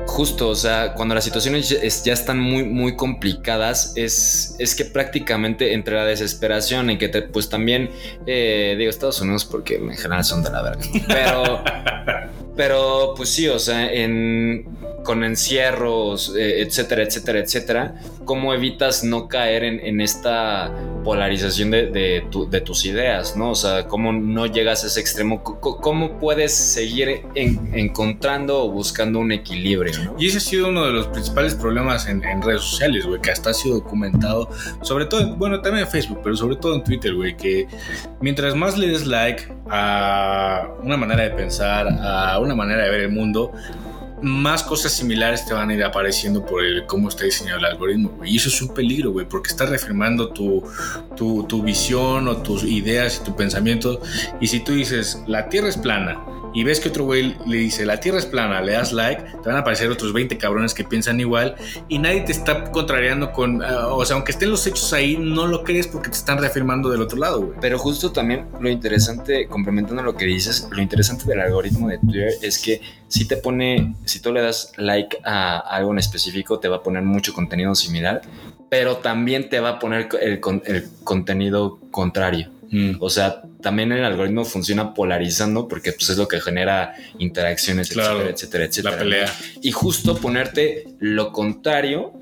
justo, o sea, cuando las situaciones ya, es- ya están muy, muy complicadas, es, es que prácticamente entre la desesperación en que te, pues también, eh, digo Estados Unidos porque en general son de la verga, pero, pero pues sí, o sea, en, con encierros, eh, etcétera, etcétera, etcétera, ¿cómo evitas no caer en, en esta polarización de, de tu- de tus ideas, ¿no? O sea, ¿cómo no llegas a ese extremo? ¿Cómo puedes seguir en- encontrando o buscando un equilibrio, ¿no? Y ese ha sido uno de los principales problemas en, en redes sociales, güey, que hasta ha sido documentado, sobre todo, bueno, también en Facebook, pero sobre todo en Twitter, güey, que mientras más le des like a una manera de pensar, a una manera de ver el mundo, más cosas similares te van a ir apareciendo por el cómo está diseñado el algoritmo. Y eso es un peligro, güey, porque está reafirmando tu, tu, tu visión o tus ideas y tu pensamiento. Y si tú dices, la Tierra es plana, y ves que otro güey le dice, la Tierra es plana, le das like, te van a aparecer otros 20 cabrones que piensan igual y nadie te está contrariando con, ah, o sea, aunque estén los hechos ahí, no lo crees porque te están reafirmando del otro lado, güey. Pero justo también lo interesante, complementando lo que dices, lo interesante del algoritmo de Twitter es que si te pone, si tú le das like a algo en específico, te va a poner mucho contenido similar, pero también te va a poner el, con- el contenido contrario. O sea, también el algoritmo funciona polarizando porque pues, es lo que genera interacciones, Claro, etcétera, etcétera, etcétera. La pelea. Y justo ponerte lo contrario,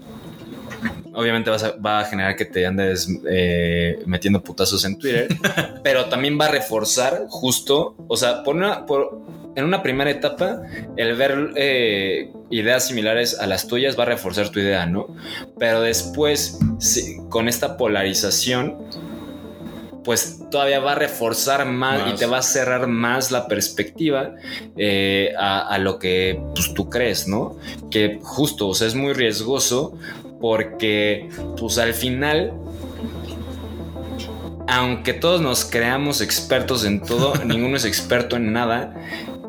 obviamente vas a- va a generar que te andes eh, metiendo putazos en Twitter, pero también va a reforzar justo, o sea, por una, por, en una primera etapa, el ver eh, ideas similares a las tuyas va a reforzar tu idea, ¿no? Pero después, con esta polarización, pues todavía va a reforzar más, Más. y te va a cerrar más la perspectiva eh, a, a lo que pues, tú crees, ¿no? Que justo, o sea, es muy riesgoso porque pues al final aunque todos nos creamos expertos en todo, ninguno es experto en nada.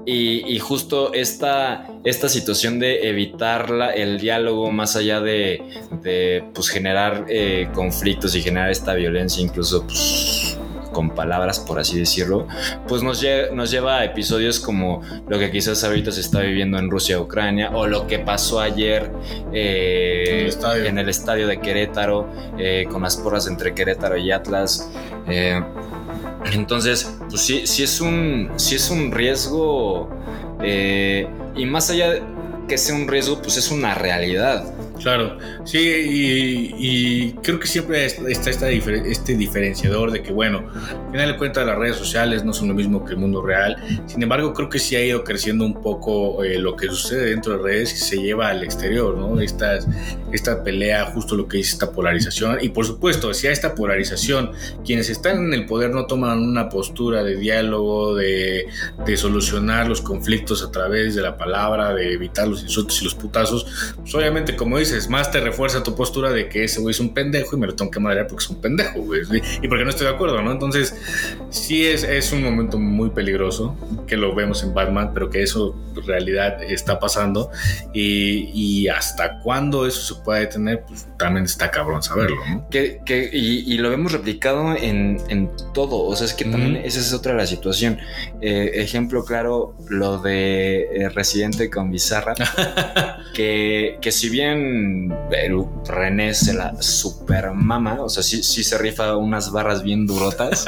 Y, y justo esta, esta situación de evitar la- el diálogo más allá de, de, pues, generar eh, conflictos y generar esta violencia, incluso pues, con palabras, por así decirlo, pues nos, lle- nos lleva a episodios como lo que quizás ahorita se está viviendo en Rusia, Ucrania, o lo que pasó ayer eh, En el estadio. en el estadio de Querétaro, eh, con las porras entre Querétaro y Atlas. Eh, entonces, pues sí, sí es un, sí es un riesgo. eh, y más allá de que sea un riesgo, pues es una realidad. Claro, sí, y, creo que siempre está esta este diferenciador de que, bueno, al final de cuentas las redes sociales no son lo mismo que el mundo real. Sin embargo, creo que sí ha ido creciendo un poco eh, lo que sucede dentro de redes y se lleva al exterior, ¿no? Estas, esta pelea, justo lo que dice esta polarización. Y por supuesto, si hay esta polarización, quienes están en el poder no toman una postura de diálogo, de, de solucionar los conflictos a través de la palabra, de evitar los insultos y los putazos, pues obviamente, como dices, más te refuerza tu postura de que ese güey es un pendejo y me lo tengo que madrear porque es un pendejo, güey. Y porque no estoy de acuerdo, ¿no? Entonces, sí es, es un momento muy peligroso que lo vemos en Batman, pero que eso en realidad está pasando. Y, y hasta cuándo eso se puede detener, pues también está cabrón saberlo, ¿no? Que, que- y, y lo vemos replicado en, en todo. O sea, es que también Ujú. esa es otra la situación. Eh, ejemplo claro, lo de eh, Residente con Bizarra. que, que si bien el René se la super mama, o sea, sí, sí se rifa unas barras bien durotas,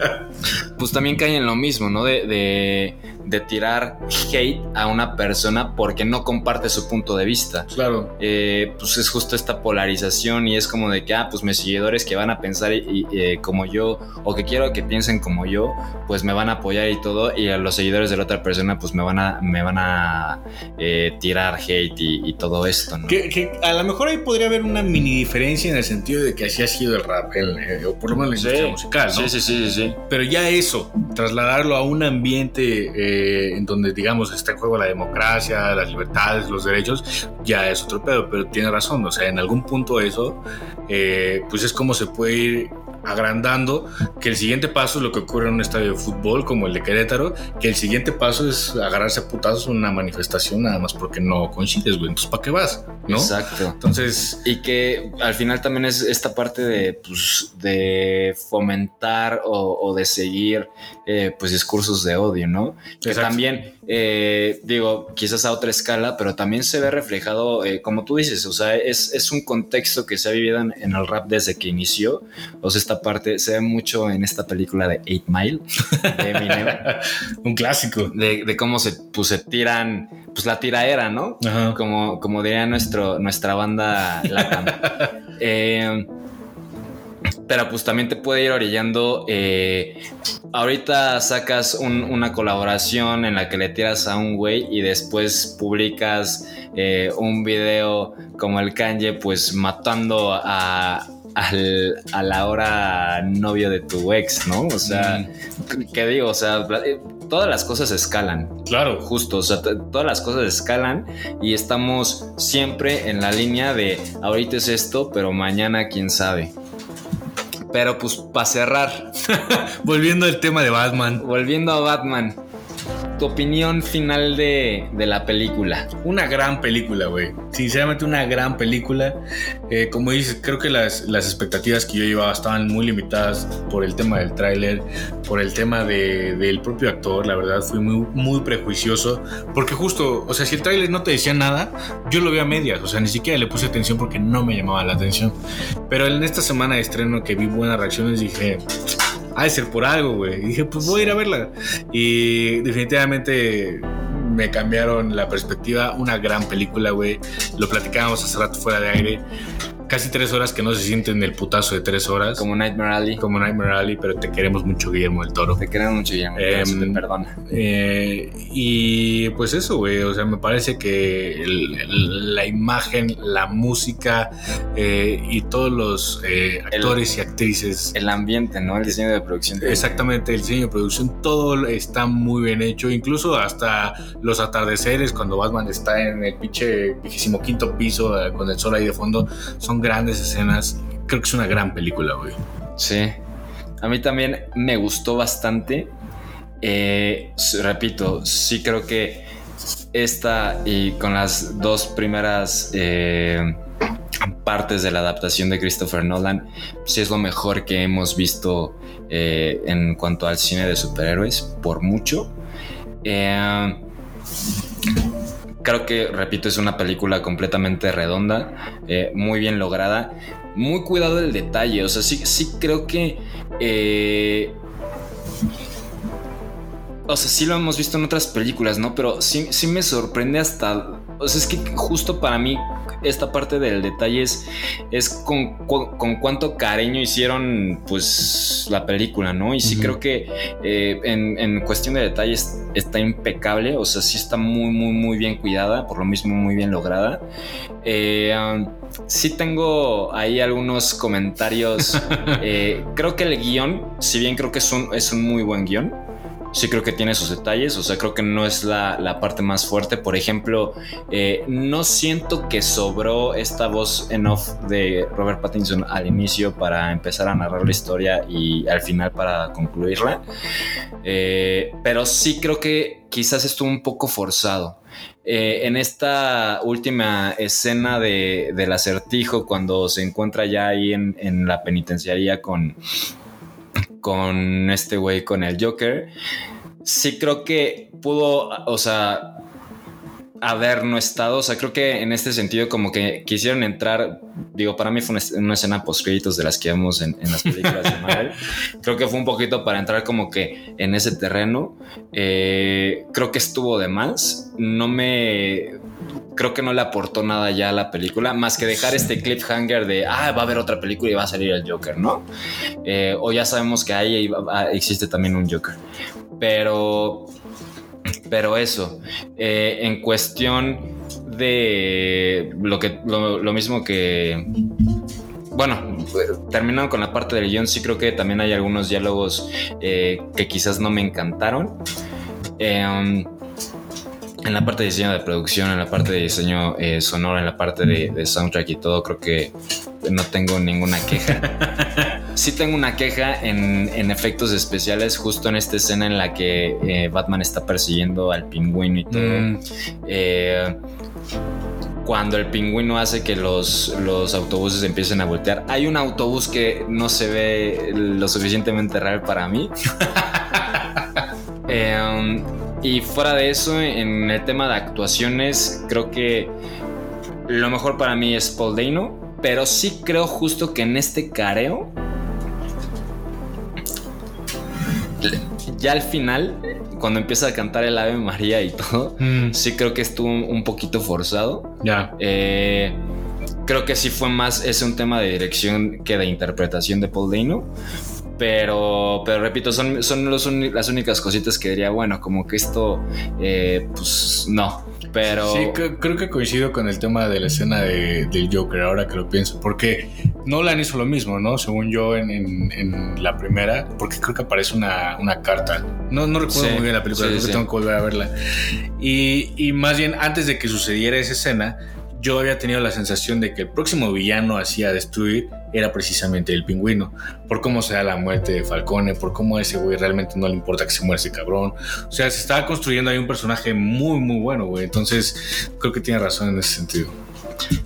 pues también cae en lo mismo, ¿no? De, de, de tirar hate a una persona porque no comparte su punto de vista. Claro. Eh, pues es justo esta polarización y es como de que, ah, pues mis seguidores que van a pensar y- y, eh, como yo o que quiero que piensen como yo, pues me van a apoyar y todo y a los seguidores de la otra persona pues me van a, me van a eh, tirar hate y, y todo esto, ¿no? Que, que a lo mejor ahí podría haber una mini diferencia en el sentido de que así ha sido el rap, el- eh, o por lo menos la industria musical, ¿no? sí, sí, sí, sí, sí. Pero ya eso, trasladarlo a un ambiente eh, en donde, digamos, está en juego la democracia, las libertades, los derechos, ya es otro pedo. Pero tiene razón, o sea, en algún punto eso, eh, pues es como se puede ir agrandando que el siguiente paso es lo que ocurre en un estadio de fútbol como el de Querétaro, que el siguiente paso es agarrarse a putazos en una manifestación nada más porque no coincides, güey. Entonces, ¿para qué vas? ¿No? Exacto. Entonces, Y que al final también es esta parte de, pues, de fomentar o, o de seguir eh, pues discursos de odio, ¿no? Que Exacto. también, eh, digo, quizás a otra escala, pero también se ve reflejado, eh, como tú dices, o sea, es, es un contexto que se ha vivido en, en el rap desde que inició. O sea, esta parte se ve mucho en esta película de Eight Mile de Eminem, un clásico. de, de cómo se, pues, se tiran, pues la tiraera, ¿no? Ajá. como, como diría nuestro, nuestra banda Latam. Eh, pero pues también te puede ir orillando. eh, ahorita sacas un- una colaboración en la que le tiras a un güey y después publicas eh, un video como el Kanye, pues matando a. Al, a la hora novio de tu ex, ¿no? O sea, ¿qué digo? O sea, eh, todas las cosas escalan Claro. justo, o sea, todas las cosas escalan y estamos siempre en la línea de ahorita es esto, pero mañana quién sabe. Pero pues para cerrar, Volviendo al tema de Batman. volviendo a Batman, tu opinión final de, de la película. Una gran película, güey. Sinceramente, una gran película. Eh, como dices, creo que las, las expectativas que yo llevaba estaban muy limitadas por el tema del tráiler, por el tema de- del propio actor. La verdad, fui muy, muy prejuicioso. Porque justo, o sea, si el tráiler no te decía nada, yo lo vi a medias. O sea, ni siquiera le puse atención porque no me llamaba la atención. Pero en esta semana de estreno que vi buenas reacciones, dije... Ha de ser por algo, güey. Y dije, pues voy a ir a verla. Y definitivamente me cambiaron la perspectiva. Una gran película, güey. Lo platicábamos hace rato fuera de aire. Casi tres horas que no se sienten el putazo de tres horas. Como, Nightmare Alley. como Nightmare Alley, pero te queremos mucho, Guillermo del Toro. Te queremos mucho, Guillermo, Em, te perdona. Eh, y pues eso, güey. O sea, me parece que el- el- la imagen, la música eh, y todos los eh, actores y actrices El ambiente, ¿no? El diseño de producción. Exactamente, el diseño de producción, todo está muy bien hecho, incluso hasta los atardeceres cuando Batman está en el pinche vigésimo quinto piso eh, con el sol ahí de fondo, son grandes escenas. Creo que es una gran película, güey. Sí. A mí también me gustó bastante. Eh, repito, sí creo que esta y con las dos primeras eh, partes de la adaptación de Christopher Nolan, sí es lo mejor que hemos visto eh, en cuanto al cine de superhéroes, por mucho. Creo que, repito, es una película completamente redonda, eh, muy bien lograda, muy cuidado del detalle. O sea, sí, sí creo que. eh, o sea, sí lo hemos visto en otras películas, ¿no? Pero sí, sí me sorprende hasta. O sea, es que justo para mí esta parte del detalle es, es con, con cuánto cariño hicieron pues la película, ¿no? Y sí creo que eh, en, en cuestión de detalles está impecable, o sea, sí está muy, muy, muy bien cuidada, por lo mismo muy bien lograda. Eh, um, sí tengo ahí algunos comentarios. Eh, creo que el guion, si bien creo que es un, es un muy buen guion, sí creo que tiene sus detalles, o sea, creo que no es la, la parte más fuerte. Por ejemplo, eh, no siento que sobró esta voz en off de Robert Pattinson al inicio para empezar a narrar la historia y al final para concluirla. Eh, pero sí creo que quizás estuvo un poco forzado. Eh, en esta última escena de, del acertijo, cuando se encuentra ya ahí en, en la penitenciaría con, con este güey, con el Joker, sí creo que pudo, o sea, haber no estado. O sea, creo que en este sentido, como que quisieron entrar. Digo, para mí fue una, una escena post créditos de las que vemos en, en las películas de Marvel. creo que fue un poquito para entrar como que en ese terreno. Eh, creo que estuvo de más. No me. Creo que no le aportó nada ya a la película, más que dejar este cliffhanger de, ah, va a haber otra película y va a salir el Joker, ¿no? Eh, o ya sabemos que ahí ah, existe también un Joker. Pero pero eso, eh, en cuestión de lo que lo, mismo que bueno, terminando con la parte del guion, sí creo que también hay algunos diálogos eh, que quizás no me encantaron. Um, en la parte de diseño de producción, en la parte de diseño eh, sonoro, en la parte de, de soundtrack y todo, creo que no tengo ninguna queja. sí tengo una queja en, en efectos especiales justo en esta escena en la que eh, Batman está persiguiendo al pingüino y todo. Mm, Eh, cuando el pingüino hace que los, los autobuses empiecen a voltear. Hay un autobús que no se ve lo suficientemente real para mí. Eh, y fuera de eso, en el tema de actuaciones, creo que lo mejor para mí es Paul Dano. Pero sí creo justo que en este careo, ya al final, cuando empieza a cantar el Ave María y todo, mm, sí creo que estuvo un poquito forzado. ya. Eh, creo que sí fue más, es un tema de dirección que de interpretación de Paul Dano. Pero, pero repito, son, son los las únicas cositas que diría, bueno, como que esto, eh, pues no. Pero Sí, cre- creo que coincido con el tema de la escena de- del Joker, ahora que lo pienso, porque Nolan hizo lo mismo, ¿no? Según yo en, en- en la primera, porque creo que aparece una, una carta. No, no recuerdo Sí, muy bien la película, sí, creo que sí. tengo que volver a verla. Y, y más bien, antes de que sucediera esa escena, yo había tenido la sensación de que el próximo villano hacía destruir era precisamente el pingüino, por cómo se da la muerte de Falcone, por cómo a ese güey realmente no le importa que se muera ese cabrón. O sea, se estaba construyendo ahí un personaje muy, muy bueno, güey. Entonces, creo que tiene razón en ese sentido.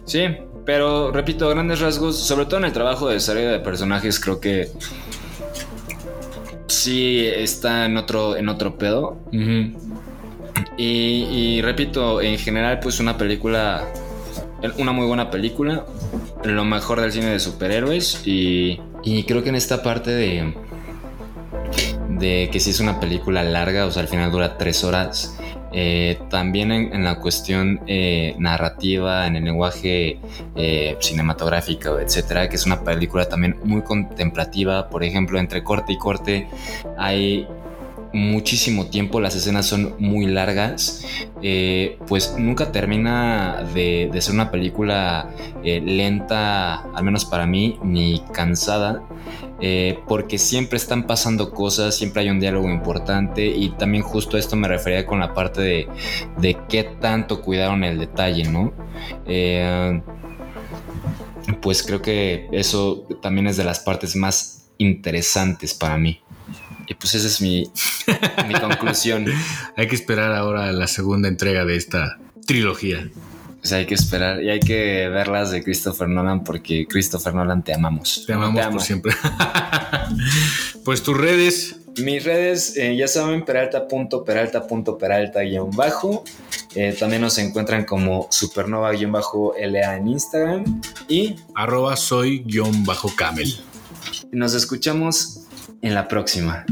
sí, pero repito, grandes rasgos, sobre todo en el trabajo de desarrollo de personajes, creo que sí está en otro, en otro pedo. Y, y repito, en general, pues una película, una muy buena película, lo mejor del cine de superhéroes y, y creo que en esta parte de, de que si es una película larga, o sea, al final dura tres horas, eh, también en, la cuestión eh, narrativa, en el lenguaje eh, cinematográfico, etcétera, que es una película también muy contemplativa, por ejemplo, entre corte y corte hay muchísimo tiempo, las escenas son muy largas, eh, pues nunca termina de, ser una película eh, lenta, al menos para mí, ni cansada, eh, porque siempre están pasando cosas, siempre hay un diálogo importante y también justo a esto me refería con la parte de, de qué tanto cuidaron el detalle, ¿no? Pues creo que eso también es de las partes más interesantes para mí. Y pues esa es mi, mi conclusión. Hay que esperar ahora la segunda entrega de esta trilogía. Sea, hay que esperar y hay que verlas de Christopher Nolan porque Christopher Nolan te amamos. Te amamos amo. por siempre. pues tus redes. Mis redes, eh, ya saben, peralta.peralta.peralta guion bajo. Eh, también nos encuentran como supernova guion bajo LA en Instagram. Y Arroba soy guion bajo camel. nos escuchamos en la próxima.